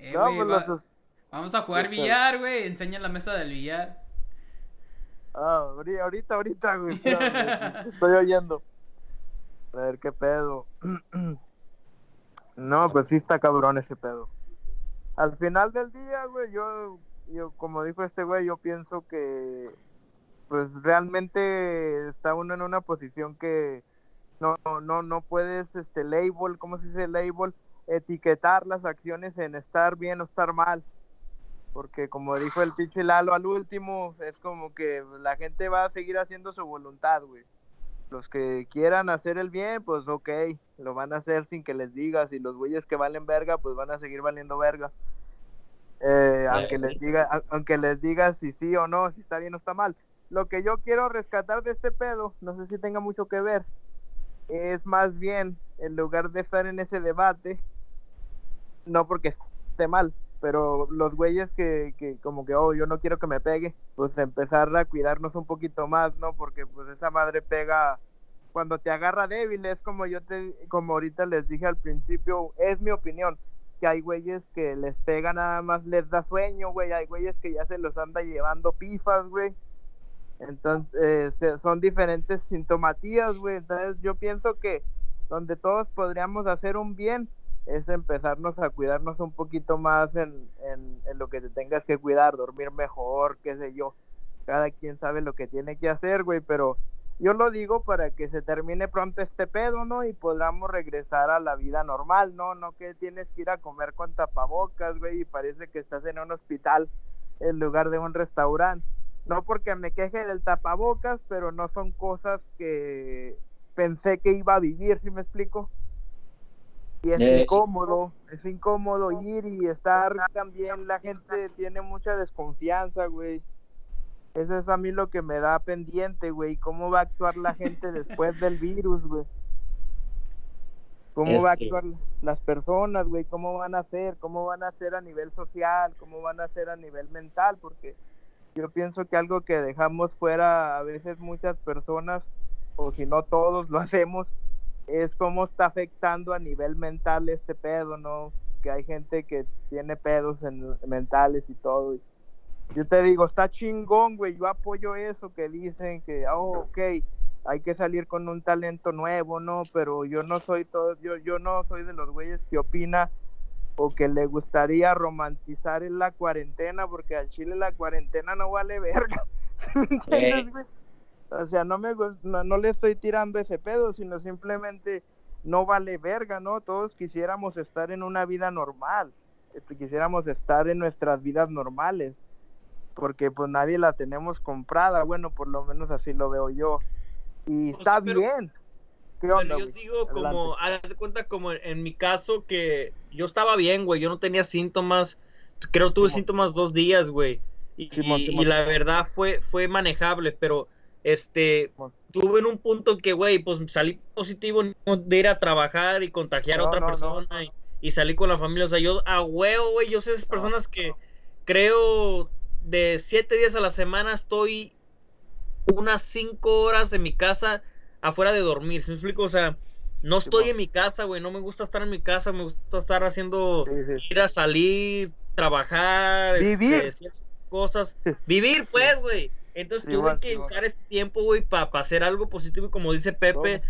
Eh, güey, va- Vamos a jugar billar, güey. Enseña la mesa del billar. Ah, ahori- ahorita, ahorita, güey. espérame, Estoy oyendo. A ver qué pedo. No, pues sí está cabrón ese pedo. Al final del día, güey, yo, yo, como dijo este güey, yo pienso que, pues realmente está uno en una posición que no, no, no puedes, este, label, ¿cómo se dice label? Etiquetar las acciones en estar bien o estar mal porque como dijo el pinche Lalo al último, es como que la gente va a seguir haciendo su voluntad, güey. Los que quieran hacer el bien, pues ok, lo van a hacer sin que les digas, y los güeyes que valen verga, pues van a seguir valiendo verga. Eh, aunque les diga, aunque les digas si sí o no, si está bien o está mal. Lo que yo quiero rescatar de este pedo, no sé si tenga mucho que ver, es más bien, en lugar de estar en ese debate, no porque esté mal, pero los güeyes que, que como que, oh, yo no quiero que me pegue, pues empezar a cuidarnos un poquito más, ¿no? Porque pues esa madre pega cuando te agarra débil, es como yo te, como ahorita les dije al principio, es mi opinión, que hay güeyes que les pega nada más, les da sueño, güey, hay güeyes que ya se los anda llevando pifas, güey. Entonces, eh, son diferentes sintomatías, güey. Entonces, yo pienso que donde todos podríamos hacer un bien es empezarnos a cuidarnos un poquito más en, en, en lo que te tengas que cuidar, dormir mejor, qué sé yo. Cada quien sabe lo que tiene que hacer, güey, pero yo lo digo para que se termine pronto este pedo, ¿no? Y podamos regresar a la vida normal, ¿no? No que tienes que ir a comer con tapabocas, güey, y parece que estás en un hospital en lugar de un restaurante. No porque me queje del tapabocas, pero no son cosas que pensé que iba a vivir, ¿sí me explico? Y es Eh, incómodo, es incómodo ir y estar también, la gente tiene mucha desconfianza, güey. Eso es a mí lo que me da pendiente, güey. ¿Cómo va a actuar la gente después del virus, güey? ¿Cómo va a Este- actuar las personas, güey? ¿Cómo van a ser? ¿Cómo van a ser a nivel social? ¿Cómo van a ser a nivel mental? Porque yo pienso que algo que dejamos fuera a veces muchas personas, o si no todos lo hacemos, es cómo está afectando a nivel mental este pedo, ¿no? Que hay gente que tiene pedos en- mentales y todo. y yo te digo, está chingón, güey. Yo apoyo eso que dicen que, oh, ok, hay que salir con un talento nuevo, ¿no? Pero yo no soy todo, yo, yo no soy de los güeyes que opina o que le gustaría romantizar en la cuarentena, porque al Chile la cuarentena no vale verga. ¿Sí me entiendes, güey? O sea, no me no, no le estoy tirando ese pedo, sino simplemente no vale verga, ¿no? Todos quisiéramos estar en una vida normal, este, quisiéramos estar en nuestras vidas normales, porque pues nadie la tenemos comprada, bueno, por lo menos así lo veo yo. Y Pues, está pero- bien. ¿Qué onda, Pero yo digo como, haz de cuenta como en, en mi caso que yo estaba bien, güey, yo no tenía síntomas, creo tuve Simón. síntomas dos días, güey, y, Simón, y- la verdad fue, fue manejable, pero este, tuve en un punto que, güey, pues salí positivo de ir a trabajar y contagiar a otra no, persona no, Y, y salí con la familia, o sea, yo a huevo, güey, yo soy esas personas que creo de siete días a la semana estoy unas cinco horas en mi casa afuera de dormir, ¿sí me explico? O sea, no estoy en mi casa, güey, no me gusta estar en mi casa, me gusta estar haciendo, Sí, sí. ir a salir, trabajar, Vivir. este, cosas, vivir pues, güey. Entonces Sí, tuve igual, que igual. usar este tiempo, güey, para hacer algo positivo y como dice Pepe,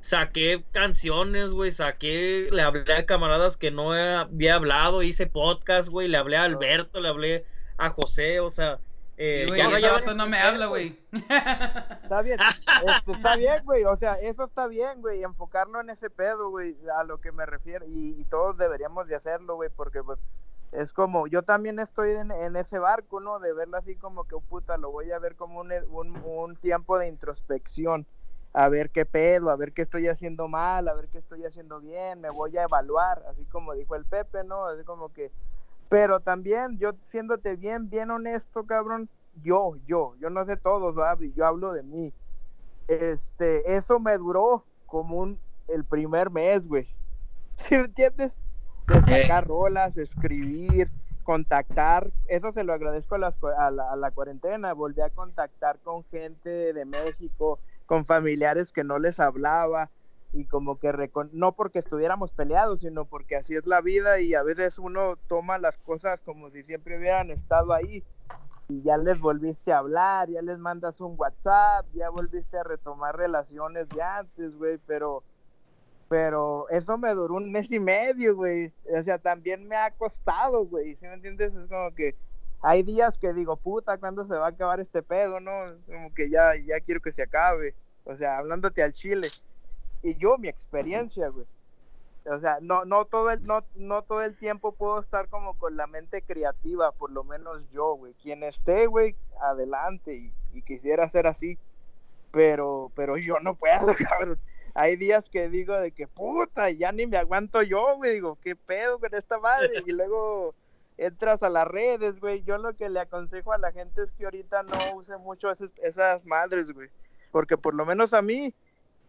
saqué canciones, güey, saqué, le hablé a camaradas que no había hablado, hice podcast, güey, le hablé a Alberto, le hablé a José, o sea, eh, Sí, güey, ya ese ya- no me habla, güey. Está bien, este, está bien, güey, o sea, eso está bien, güey, enfocarlo en ese pedo, güey, a lo que me refiero, y, y todos deberíamos de hacerlo, güey, porque pues es como, yo también estoy en, ese barco, ¿no? De verlo así como que, oh, puta, lo voy a ver como un, un, un tiempo de introspección, a ver qué pedo, a ver qué estoy haciendo mal, a ver qué estoy haciendo bien, me voy a evaluar, así como dijo el Pepe, ¿no? Así como que, pero también yo siéndote bien, bien honesto, cabrón, yo, yo, yo no sé todos, yo hablo de mí. Este, eso me duró como un, el primer mes, güey. ¿Sí entiendes? Sacar rolas, escribir, contactar, eso se lo agradezco a, las a, la, a la cuarentena, volví a contactar con gente de México, con familiares que no les hablaba y como que recon- no porque estuviéramos peleados, sino porque así es la vida y a veces uno toma las cosas como si siempre hubieran estado ahí y ya les volviste a hablar, ya les mandas un WhatsApp, ya volviste a retomar relaciones de antes, güey, pero pero eso me duró un mes y medio, güey. O sea, también me ha costado, güey. ¿Sí me entiendes? Es como que hay días que digo, puta, ¿cuándo se va a acabar este pedo, no? Como que ya, ya quiero que se acabe. O sea, hablándote al chile. Y yo, mi experiencia, güey. O sea, no, no todo el, no, no todo el tiempo puedo estar como con la mente creativa, por lo menos yo, güey. Quien esté, güey, adelante y, y quisiera ser así. Pero, pero yo no puedo, cabrón hay días que digo de que puta, ya ni me aguanto yo, güey, digo, qué pedo con esta madre, y luego entras a las redes, güey, yo lo que le aconsejo a la gente es que ahorita no use mucho esas, esas madres, güey, porque por lo menos a mí,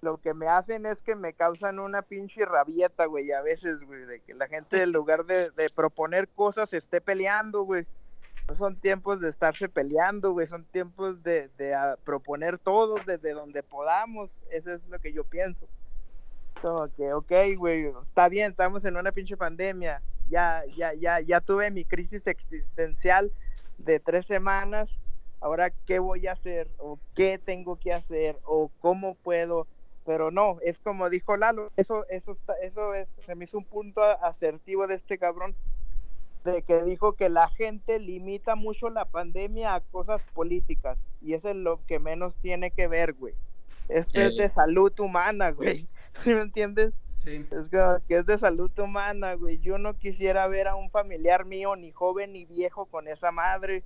lo que me hacen es que me causan una pinche rabieta, güey, a veces, güey, de que la gente en lugar de, de proponer cosas esté peleando, güey, no son tiempos de estarse peleando, güey, son tiempos de, de ah, proponer todo desde donde podamos, eso es lo que yo pienso. Como que, ok, güey, está bien, estamos en una pinche pandemia, ya, ya, ya, ya tuve mi crisis existencial de tres semanas, ahora qué voy a hacer, o qué tengo que hacer, o cómo puedo, pero no, es como dijo Lalo, eso, eso, está, eso es, se me hizo un punto asertivo de este cabrón, de que dijo que la gente limita mucho la pandemia a cosas políticas y eso es lo que menos tiene que ver, güey. Esto es de salud humana, güey. ¿Sí me entiendes? Sí. Es que, que es de salud humana, güey. Yo no quisiera ver a un familiar mío, ni joven ni viejo, con esa madre.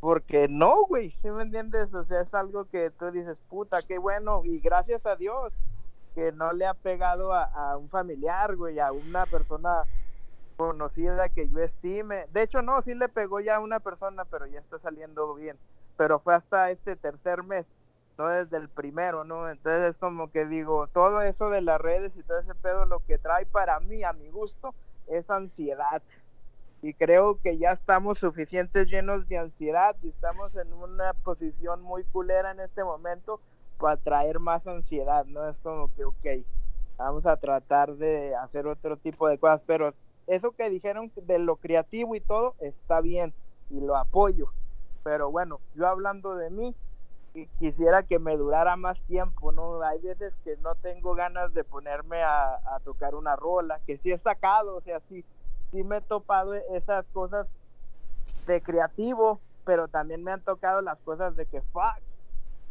Porque no, güey. ¿Sí me entiendes? O sea, es algo que tú dices, puta, qué bueno. Y gracias a Dios que no le ha pegado a, a un familiar, güey, a una persona conocida que yo estime. De hecho, no, sí le pegó ya a una persona, pero ya está saliendo bien. Pero fue hasta este tercer mes, no desde el primero, ¿no? Entonces es como que digo, todo eso de las redes y todo ese pedo, lo que trae para mí, a mi gusto, es ansiedad. Y creo que ya estamos suficientes llenos de ansiedad y estamos en una posición muy culera en este momento para traer más ansiedad, ¿no? Es como que, ok, vamos a tratar de hacer otro tipo de cosas, pero eso que dijeron de lo creativo y todo está bien y lo apoyo. Pero bueno, yo hablando de mí, quisiera que me durara más tiempo, ¿no? Hay veces que no tengo ganas de ponerme a, a tocar una rola, que sí he sacado, o sea, sí, sí me he topado esas cosas de creativo, pero también me han tocado las cosas de que fuck,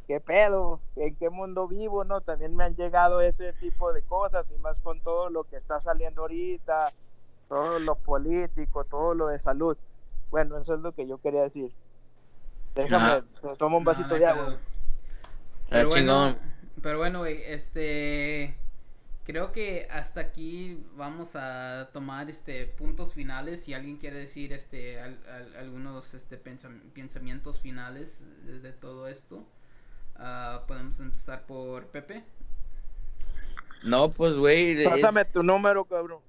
qué pedo, en qué mundo vivo, ¿no? También me han llegado ese tipo de cosas y más con todo lo que está saliendo ahorita, todo lo político, todo lo de salud. Bueno, eso es lo que yo quería decir. Déjame, me tomo un No, vasito no de agua. Pero bueno, pero bueno, güey, este creo que hasta aquí vamos a tomar este puntos finales si alguien quiere decir este al- al- algunos este pensam- pensamientos finales de, todo esto. Ah, podemos empezar por Pepe. No, pues, güey. es- Pásame tu número, cabrón.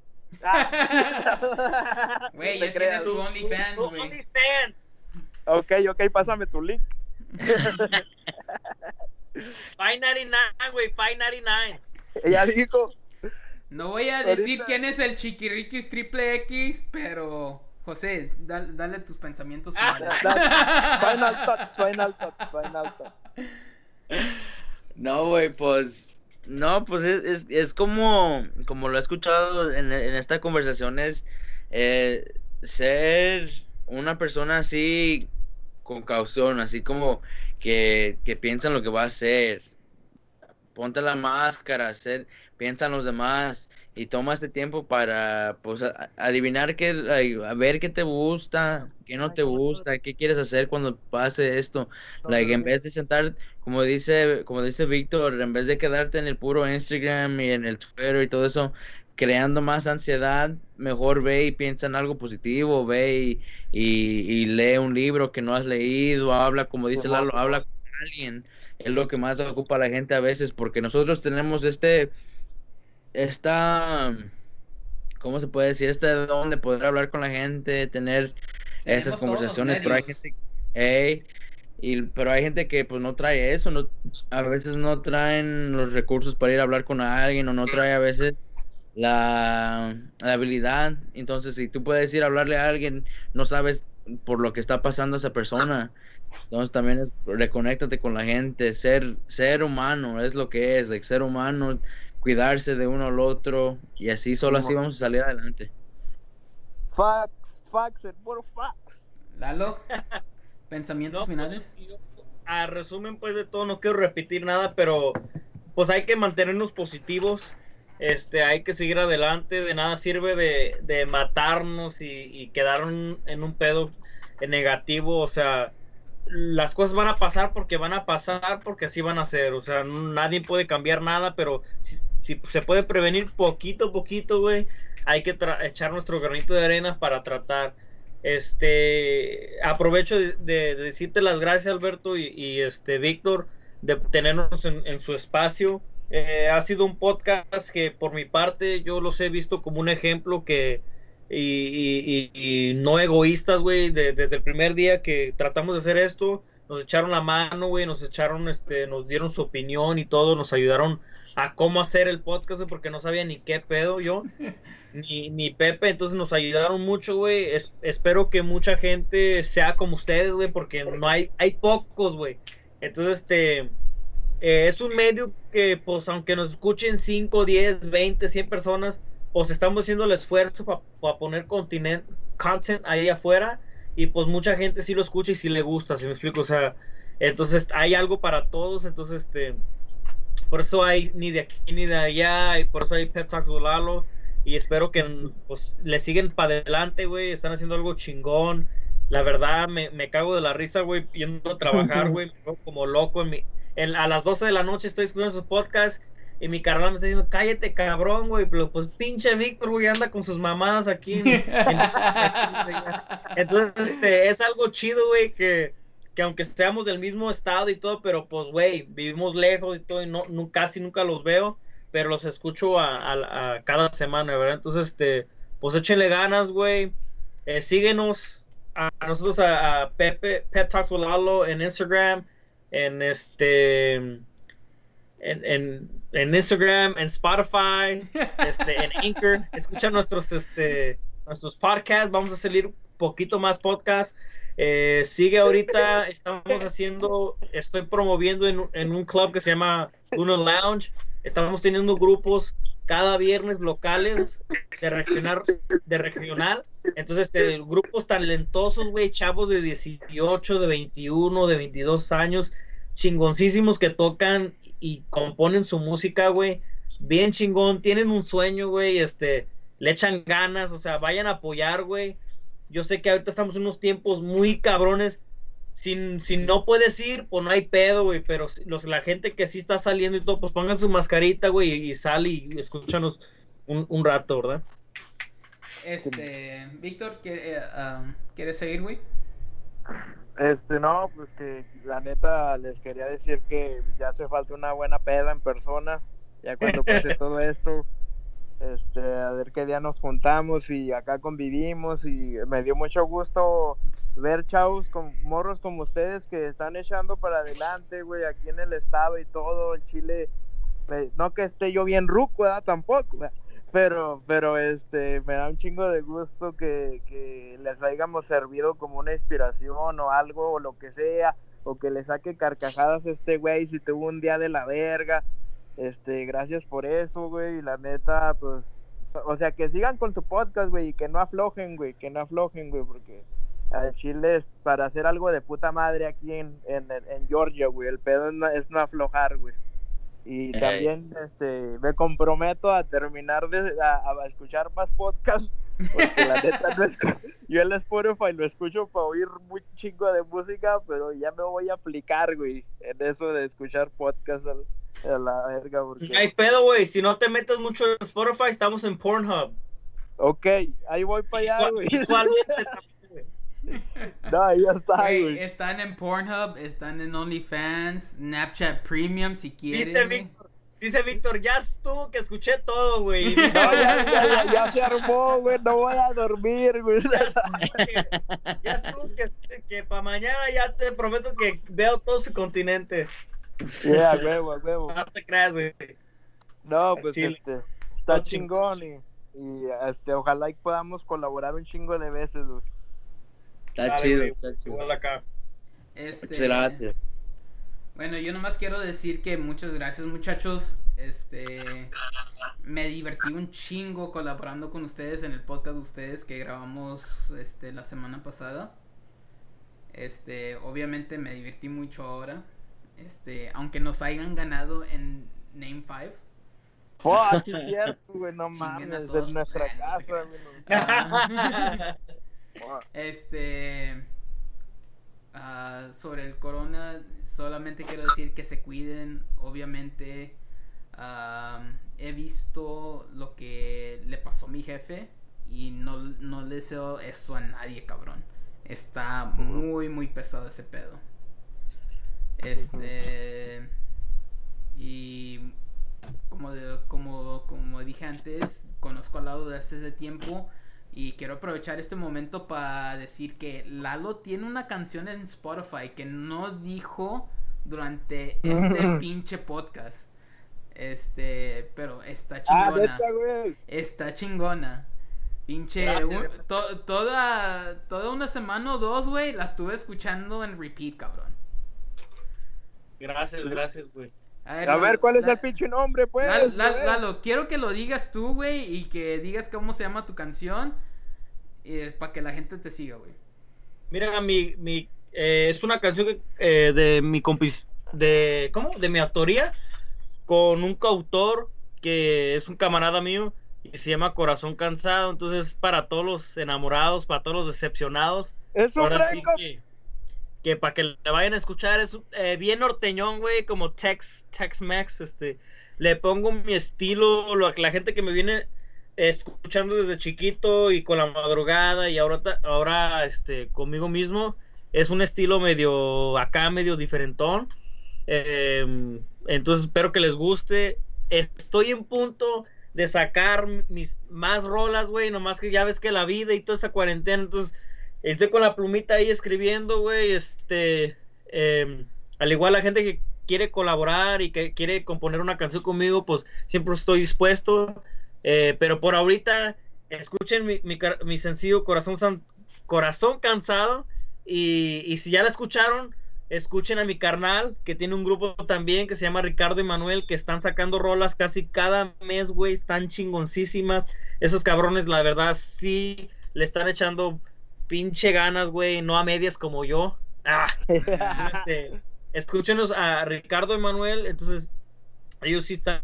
Ah. Güey, ya tiene creas. su OnlyFans, güey. OnlyFans. Ok, ok, pásame tu link. 599, güey, 599. Ella dijo, No voy a Ahorita- decir quién es el Chiquiriquis triple X, pero José, dal- dale tus pensamientos Ah, finales. final thoughts, final thoughts, final thoughts. No, güey, pues. No, pues es, es, es como, como lo he escuchado en, en esta conversación, es eh, ser una persona así con caución, así como que, que piensa en lo que va a hacer. ponte la máscara, ser, piensa en los demás y toma este tiempo para pues a- adivinar like, a ver qué te gusta, qué no te gusta, qué quieres hacer cuando pase esto. Like, en vez de sentar, como dice, como dice Víctor, en vez de quedarte en el puro Instagram y en el Twitter y todo eso, creando más ansiedad, mejor ve y piensa en algo positivo, ve y, y, y lee un libro que no has leído, habla, como dice Lalo, habla con alguien. Es lo que más ocupa a la gente a veces, porque nosotros tenemos este, esta, ¿cómo se puede decir? Este don de poder hablar con la gente, tener esas Tenemos conversaciones, pero hay gente, ey, y, pero hay gente que pues no trae eso, no, a veces no traen los recursos para ir a hablar con alguien o no trae a veces la, la habilidad. Entonces, si tú puedes ir a hablarle a alguien, no sabes por lo que está pasando esa persona. Entonces también es reconéctate con la gente, ser, ser humano es lo que es, like, ser humano, cuidarse de uno al otro y así solo así vamos a salir adelante. Fax, fax, el puro fax. Lalo, pensamientos No, pues, finales. yo- a resumen pues de todo, no quiero repetir nada, pero pues hay que mantenernos positivos, este, hay que seguir adelante, de nada sirve de, de matarnos y, y quedar un- en un pedo negativo, o sea, las cosas van a pasar porque van a pasar, porque así van a ser, o sea, nadie puede cambiar nada, pero si, si se puede prevenir poquito a poquito, güey, hay que echar nuestro granito de arena para tratar. Este, aprovecho de, de- de decirte las gracias, Alberto y, y, este Víctor, de tenernos en, en su espacio. Eh, ha sido un podcast que por mi parte yo los he visto como un ejemplo que y- y- y no egoístas, güey, de- desde el primer día que tratamos de hacer esto, nos echaron la mano, güey, nos echaron, este, nos dieron su opinión y todo, nos ayudaron a cómo hacer el podcast, güey, porque no sabía ni qué pedo yo ni, ni Pepe, entonces nos ayudaron mucho, güey. Es- espero que mucha gente sea como ustedes, güey, porque no hay, hay pocos, güey. Entonces, este, eh, es un medio que, pues, aunque nos escuchen 5, 10, 20, 100 personas, pues estamos haciendo el esfuerzo para poner continent, content ahí afuera y pues mucha gente sí lo escucha y sí le gusta, si me explico, o sea, entonces hay algo para todos, entonces, este, por eso hay ni de aquí ni de allá, y por eso hay Pep Talks Lalo, y espero que pues le siguen para adelante, güey, están haciendo algo chingón. La verdad, me, me cago de la risa, güey, yendo a trabajar, güey, como loco. En mi, en- a las 12 de la noche estoy escuchando su podcast y mi carnal me está diciendo, cállate, cabrón, güey, pero pues pinche Víctor, güey, anda con sus mamadas aquí. en- en- Entonces, este, es algo chido, güey, que, que aunque seamos del mismo estado y todo, pero pues, güey, vivimos lejos y todo, y no, no- casi nunca los veo, pero los escucho a, a- a cada semana, ¿verdad? Entonces, este, pues échenle ganas, güey. Eh, síguenos a, a nosotros, a, Pepe, Pep Talks with Lalo en Instagram, en este, en, en, en Instagram, en Spotify, este, en Anchor. Escucha nuestros, este, nuestros podcasts. Vamos a salir poquito más podcast. Eh, sigue ahorita, estamos haciendo, estoy promoviendo en, un- en un club que se llama Uno Lounge. Estamos teniendo grupos cada viernes locales de regional, de regional. Entonces, este, grupos talentosos, güey, chavos de 18, de 21, de 22 años, chingoncísimos que tocan y componen su música, güey. Bien chingón, tienen un sueño, güey, este, le echan ganas, o sea, vayan a apoyar, güey. Yo sé que ahorita estamos en unos tiempos muy cabrones. Si, si no puedes ir, pues no hay pedo, güey. Pero los, la gente que sí está saliendo y todo, pues pongan su mascarita, güey, y, y sal y escúchanos un, un rato, ¿verdad? Este, Víctor, ¿quiere- eh, ¿quieres seguir, güey? Este, no, pues que la neta les quería decir que ya hace falta una buena peda en persona, ya cuando pase todo esto, este, a ver qué día nos juntamos y acá convivimos y me dio mucho gusto ver chavos con morros como ustedes que están echando para adelante, güey, aquí en el estado y todo, en Chile, no que esté yo bien ruco, ¿verdad? Tampoco, pero pero este me da un chingo de gusto que, que les hayamos servido como una inspiración o algo o lo que sea o que le saque carcajadas a este güey si tuvo un día de la verga este gracias por eso güey la neta pues o sea que sigan con su podcast güey y que no aflojen güey que no aflojen güey porque al Chile es para hacer algo de puta madre aquí en, en, en Georgia güey el pedo es no, es no aflojar güey Y también este, me comprometo a terminar de a, a escuchar más podcasts. Porque la neta no es yo el Spotify lo escucho para oír muy chingo de música, pero ya me voy a aplicar, güey, en eso de escuchar podcasts a, la verga. Porque... No hay pedo, güey. Si no te metes mucho en Spotify, estamos en Pornhub. Ok, ahí voy para allá, güey. visualmente también, güey. No, ahí ya está, Güey, están en Pornhub, están en OnlyFans, Snapchat Premium si quieres. Dice. Víctor, dice Víctor, ya estuvo que escuché todo, güey. No, ya, ya, ya, ya se armó, güey. No voy a dormir, güey. Ya estuvo que, ya estuvo que, que para mañana ya te prometo que veo todo su continente. Yeah, huevo, huevo. No te creas, güey. No, pues Chile. este, está chingón y, y este, ojalá y podamos colaborar un chingo de veces, güey. Está Dale, chido, güey, está chido. igual acá. Este, Muchas gracias. Bueno, yo nomás quiero decir que muchas gracias muchachos. Este me divertí un chingo colaborando con ustedes en el podcast de ustedes que grabamos este la semana pasada. Este, obviamente me divertí mucho ahora. Este, aunque nos hayan ganado en Name 5. Fuck, sí es cierto, güey, no mames, todos, es nuestra eh, casa, no- Ah, Fuck. este ah, sobre el corona solamente quiero decir que se cuiden obviamente. Am, he visto lo que le pasó a mi jefe y no, no le deseo eso a nadie cabrón. Está muy muy pesado ese pedo este y como, de- como, como dije antes, conozco a Lalo desde hace tiempo y quiero aprovechar este momento para decir que Lalo tiene una canción en Spotify que no dijo durante este pinche podcast. Este, pero está Ah, chingona. Está chingona. Pinche, un- to- toda, toda una semana o dos, güey, la estuve escuchando en repeat, cabrón. Gracias, gracias, güey. A ver, ¿cuál es la- el pinche nombre, pues? Lalo, quiero que lo digas tú, güey, y que digas cómo se llama tu canción para que la gente te siga, güey. Mira, mi, mi, eh, es una canción que, eh, de mi compis, de, ¿cómo? De mi autoría, con un coautor que es un camarada mío y se llama Corazón Cansado, entonces para todos los enamorados, para todos los decepcionados, Es un ahora sí que, que para que le vayan a escuchar, es eh, bien norteñón, güey, como Tex, Tex Mex, este, le pongo mi estilo, lo, la gente que me viene escuchando desde chiquito y con la madrugada y ahora, ahora este, conmigo mismo, es un estilo medio acá, medio diferentón. Eh, entonces espero que les guste. Estoy en punto de sacar mis más rolas, güey, nomás que ya ves que la vida y toda esta cuarentena, entonces estoy con la plumita ahí escribiendo, güey, este, eh, al igual la gente que quiere colaborar y que quiere componer una canción conmigo, pues siempre estoy dispuesto, eh, pero por ahorita escuchen mi, mi, mi sencillo Corazón, San- Corazón Cansado y, y si ya la escucharon, escuchen a mi carnal que tiene un grupo también que se llama Ricardo y Manuel que están sacando rolas casi cada mes, güey, están chingoncísimas. Esos cabrones, la verdad, sí le están echando pinche ganas, güey, no a medias como yo. Ah, este, escúchenos a Ricardo y Manuel, entonces ellos sí están,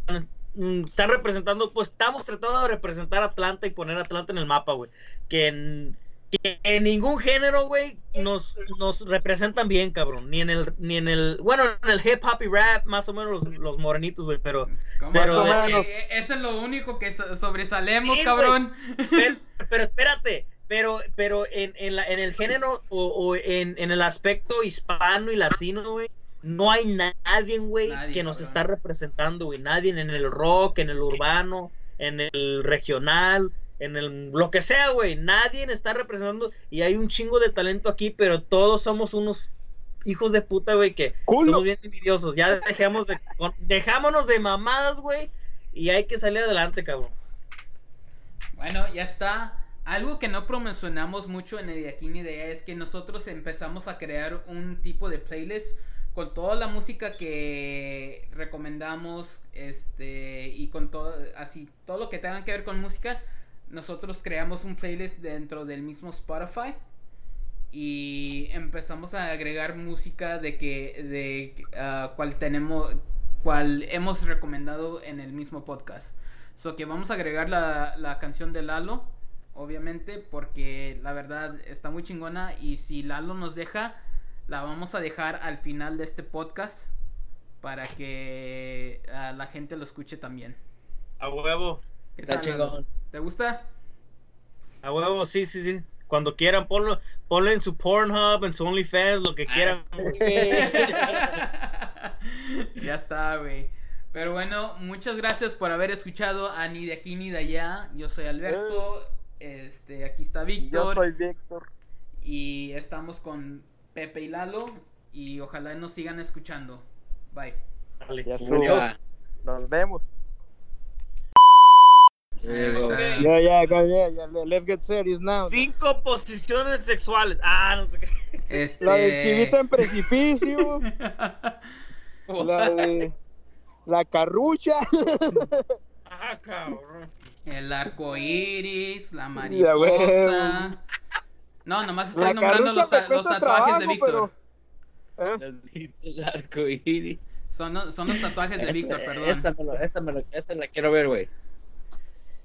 mm, están representando, pues estamos tratando de representar a Atlanta y poner a Atlanta en el mapa, güey. Que en, que en ningún género, güey, nos, nos representan bien, cabrón. Ni en el, ni en el, bueno, en el hip hop y rap, más o menos los, los morenitos, güey, pero. Pero- Eh, eh, eso es lo único que so- sobresalemos, Sí, cabrón. pero, pero espérate, pero, pero en, en, la, en el género o, o en, en el aspecto hispano y latino, güey, no hay nadie, güey, que nos cabrón. está representando, güey. Nadie en el rock, en el urbano, en el regional, en el lo que sea, güey. Nadie está representando y hay un chingo de talento aquí, pero todos somos unos hijos de puta, güey, que Culo. somos bien envidiosos. Ya dejemos de, con- dejámonos de mamadas, güey, y hay que salir adelante, cabrón. Bueno, ya está. Algo que no promocionamos mucho en el aquí ni de allá es que nosotros empezamos a crear un tipo de playlist con toda la música que recomendamos, este, y con todo, así, todo lo que tenga que ver con música, nosotros creamos un playlist dentro del mismo Spotify y empezamos a agregar música de que, de, ah, cual tenemos, cual hemos recomendado en el mismo podcast. So que vamos a agregar la, la canción de Lalo, obviamente, porque la verdad está muy chingona y si Lalo nos deja, la vamos a dejar al final de este podcast para que ah, la gente lo escuche también. A huevo. ¿Qué Está tal, Lalo? chingón. ¿Te gusta? A huevo, sí, sí, sí. Cuando quieran, ponlo, ponlo en su Pornhub, en su OnlyFans, lo que quieran. ya está, güey. Pero bueno, muchas gracias por haber escuchado a Ni de aquí ni de allá. Yo soy Alberto. Este, aquí está Yo Víctor. soy Víctor. Y estamos con Pepe y Lalo. Y ojalá nos sigan escuchando. Bye. Dale. Ya Adiós. Nos vemos. Ya, ya, ya, ya, let's get serious now. Cinco posiciones sexuales. Ah, no sé qué. Este. La del chivito en precipicio, la de la carrucha. Ah, cabrón. El arco iris, la mariposa. No, nomás estoy La nombrando los, ta- tatuajes de Víctor. pero- ¿Eh? El arco iris. Son, son los tatuajes de Víctor, perdón. Esta, me lo- esta, me lo- esta la quiero ver, güey.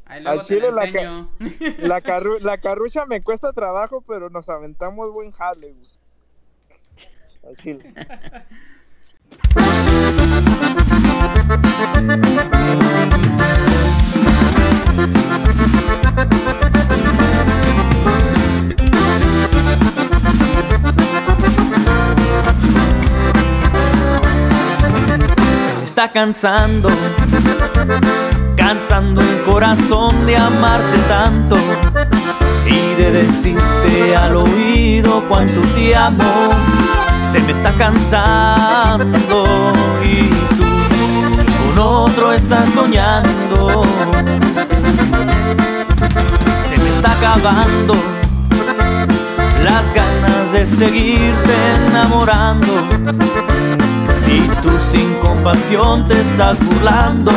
Ahí luego Al te la chile la ca- enseño. La, carru- la carrucha me cuesta trabajo, pero nos aventamos buen jale, güey. Al chile. Está cansando, cansando el corazón de amarte tanto y de decirte al oído cuánto te amo. Se me está cansando otro estás soñando. Se me está acabando las ganas de seguirte enamorando. Y tú sin compasión te estás burlando.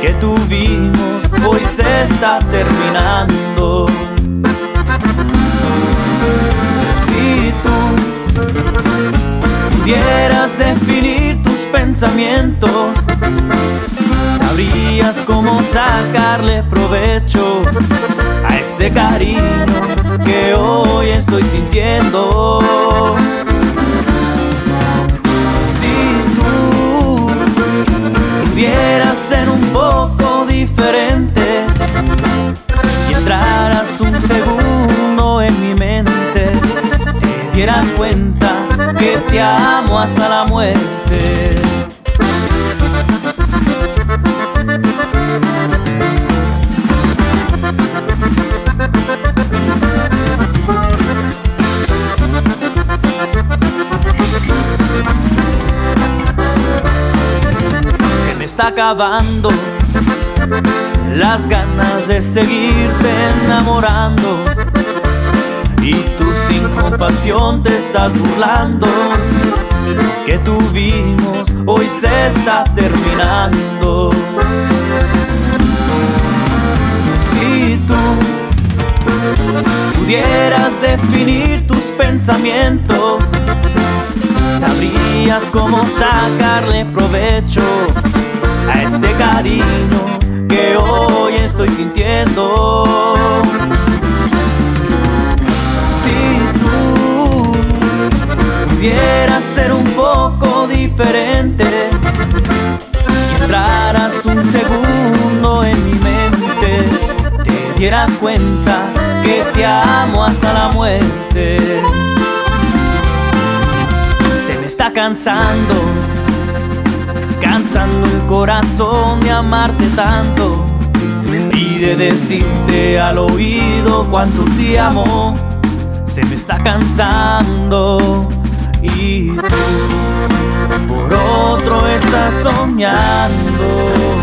Que tuvimos hoy se está terminando. Si tú pudieras definir pensamientos, sabrías cómo sacarle provecho a este cariño que hoy estoy sintiendo. Si tú pudieras ser un poco diferente y entraras un segundo en mi mente, te dieras cuenta que te amo hasta la muerte. Me está acabando las ganas de seguirte enamorando. Compasión te estás burlando. Que tuvimos hoy se está terminando. Si tú pudieras definir tus pensamientos, sabrías cómo sacarle provecho a este cariño que hoy estoy sintiendo. Pudieras ser un poco diferente y entraras un segundo en mi mente, te dieras cuenta que te amo hasta la muerte. Se me está cansando, cansando el corazón de amarte tanto y de decirte al oído cuánto te amo. Se me está cansando otro estás soñando.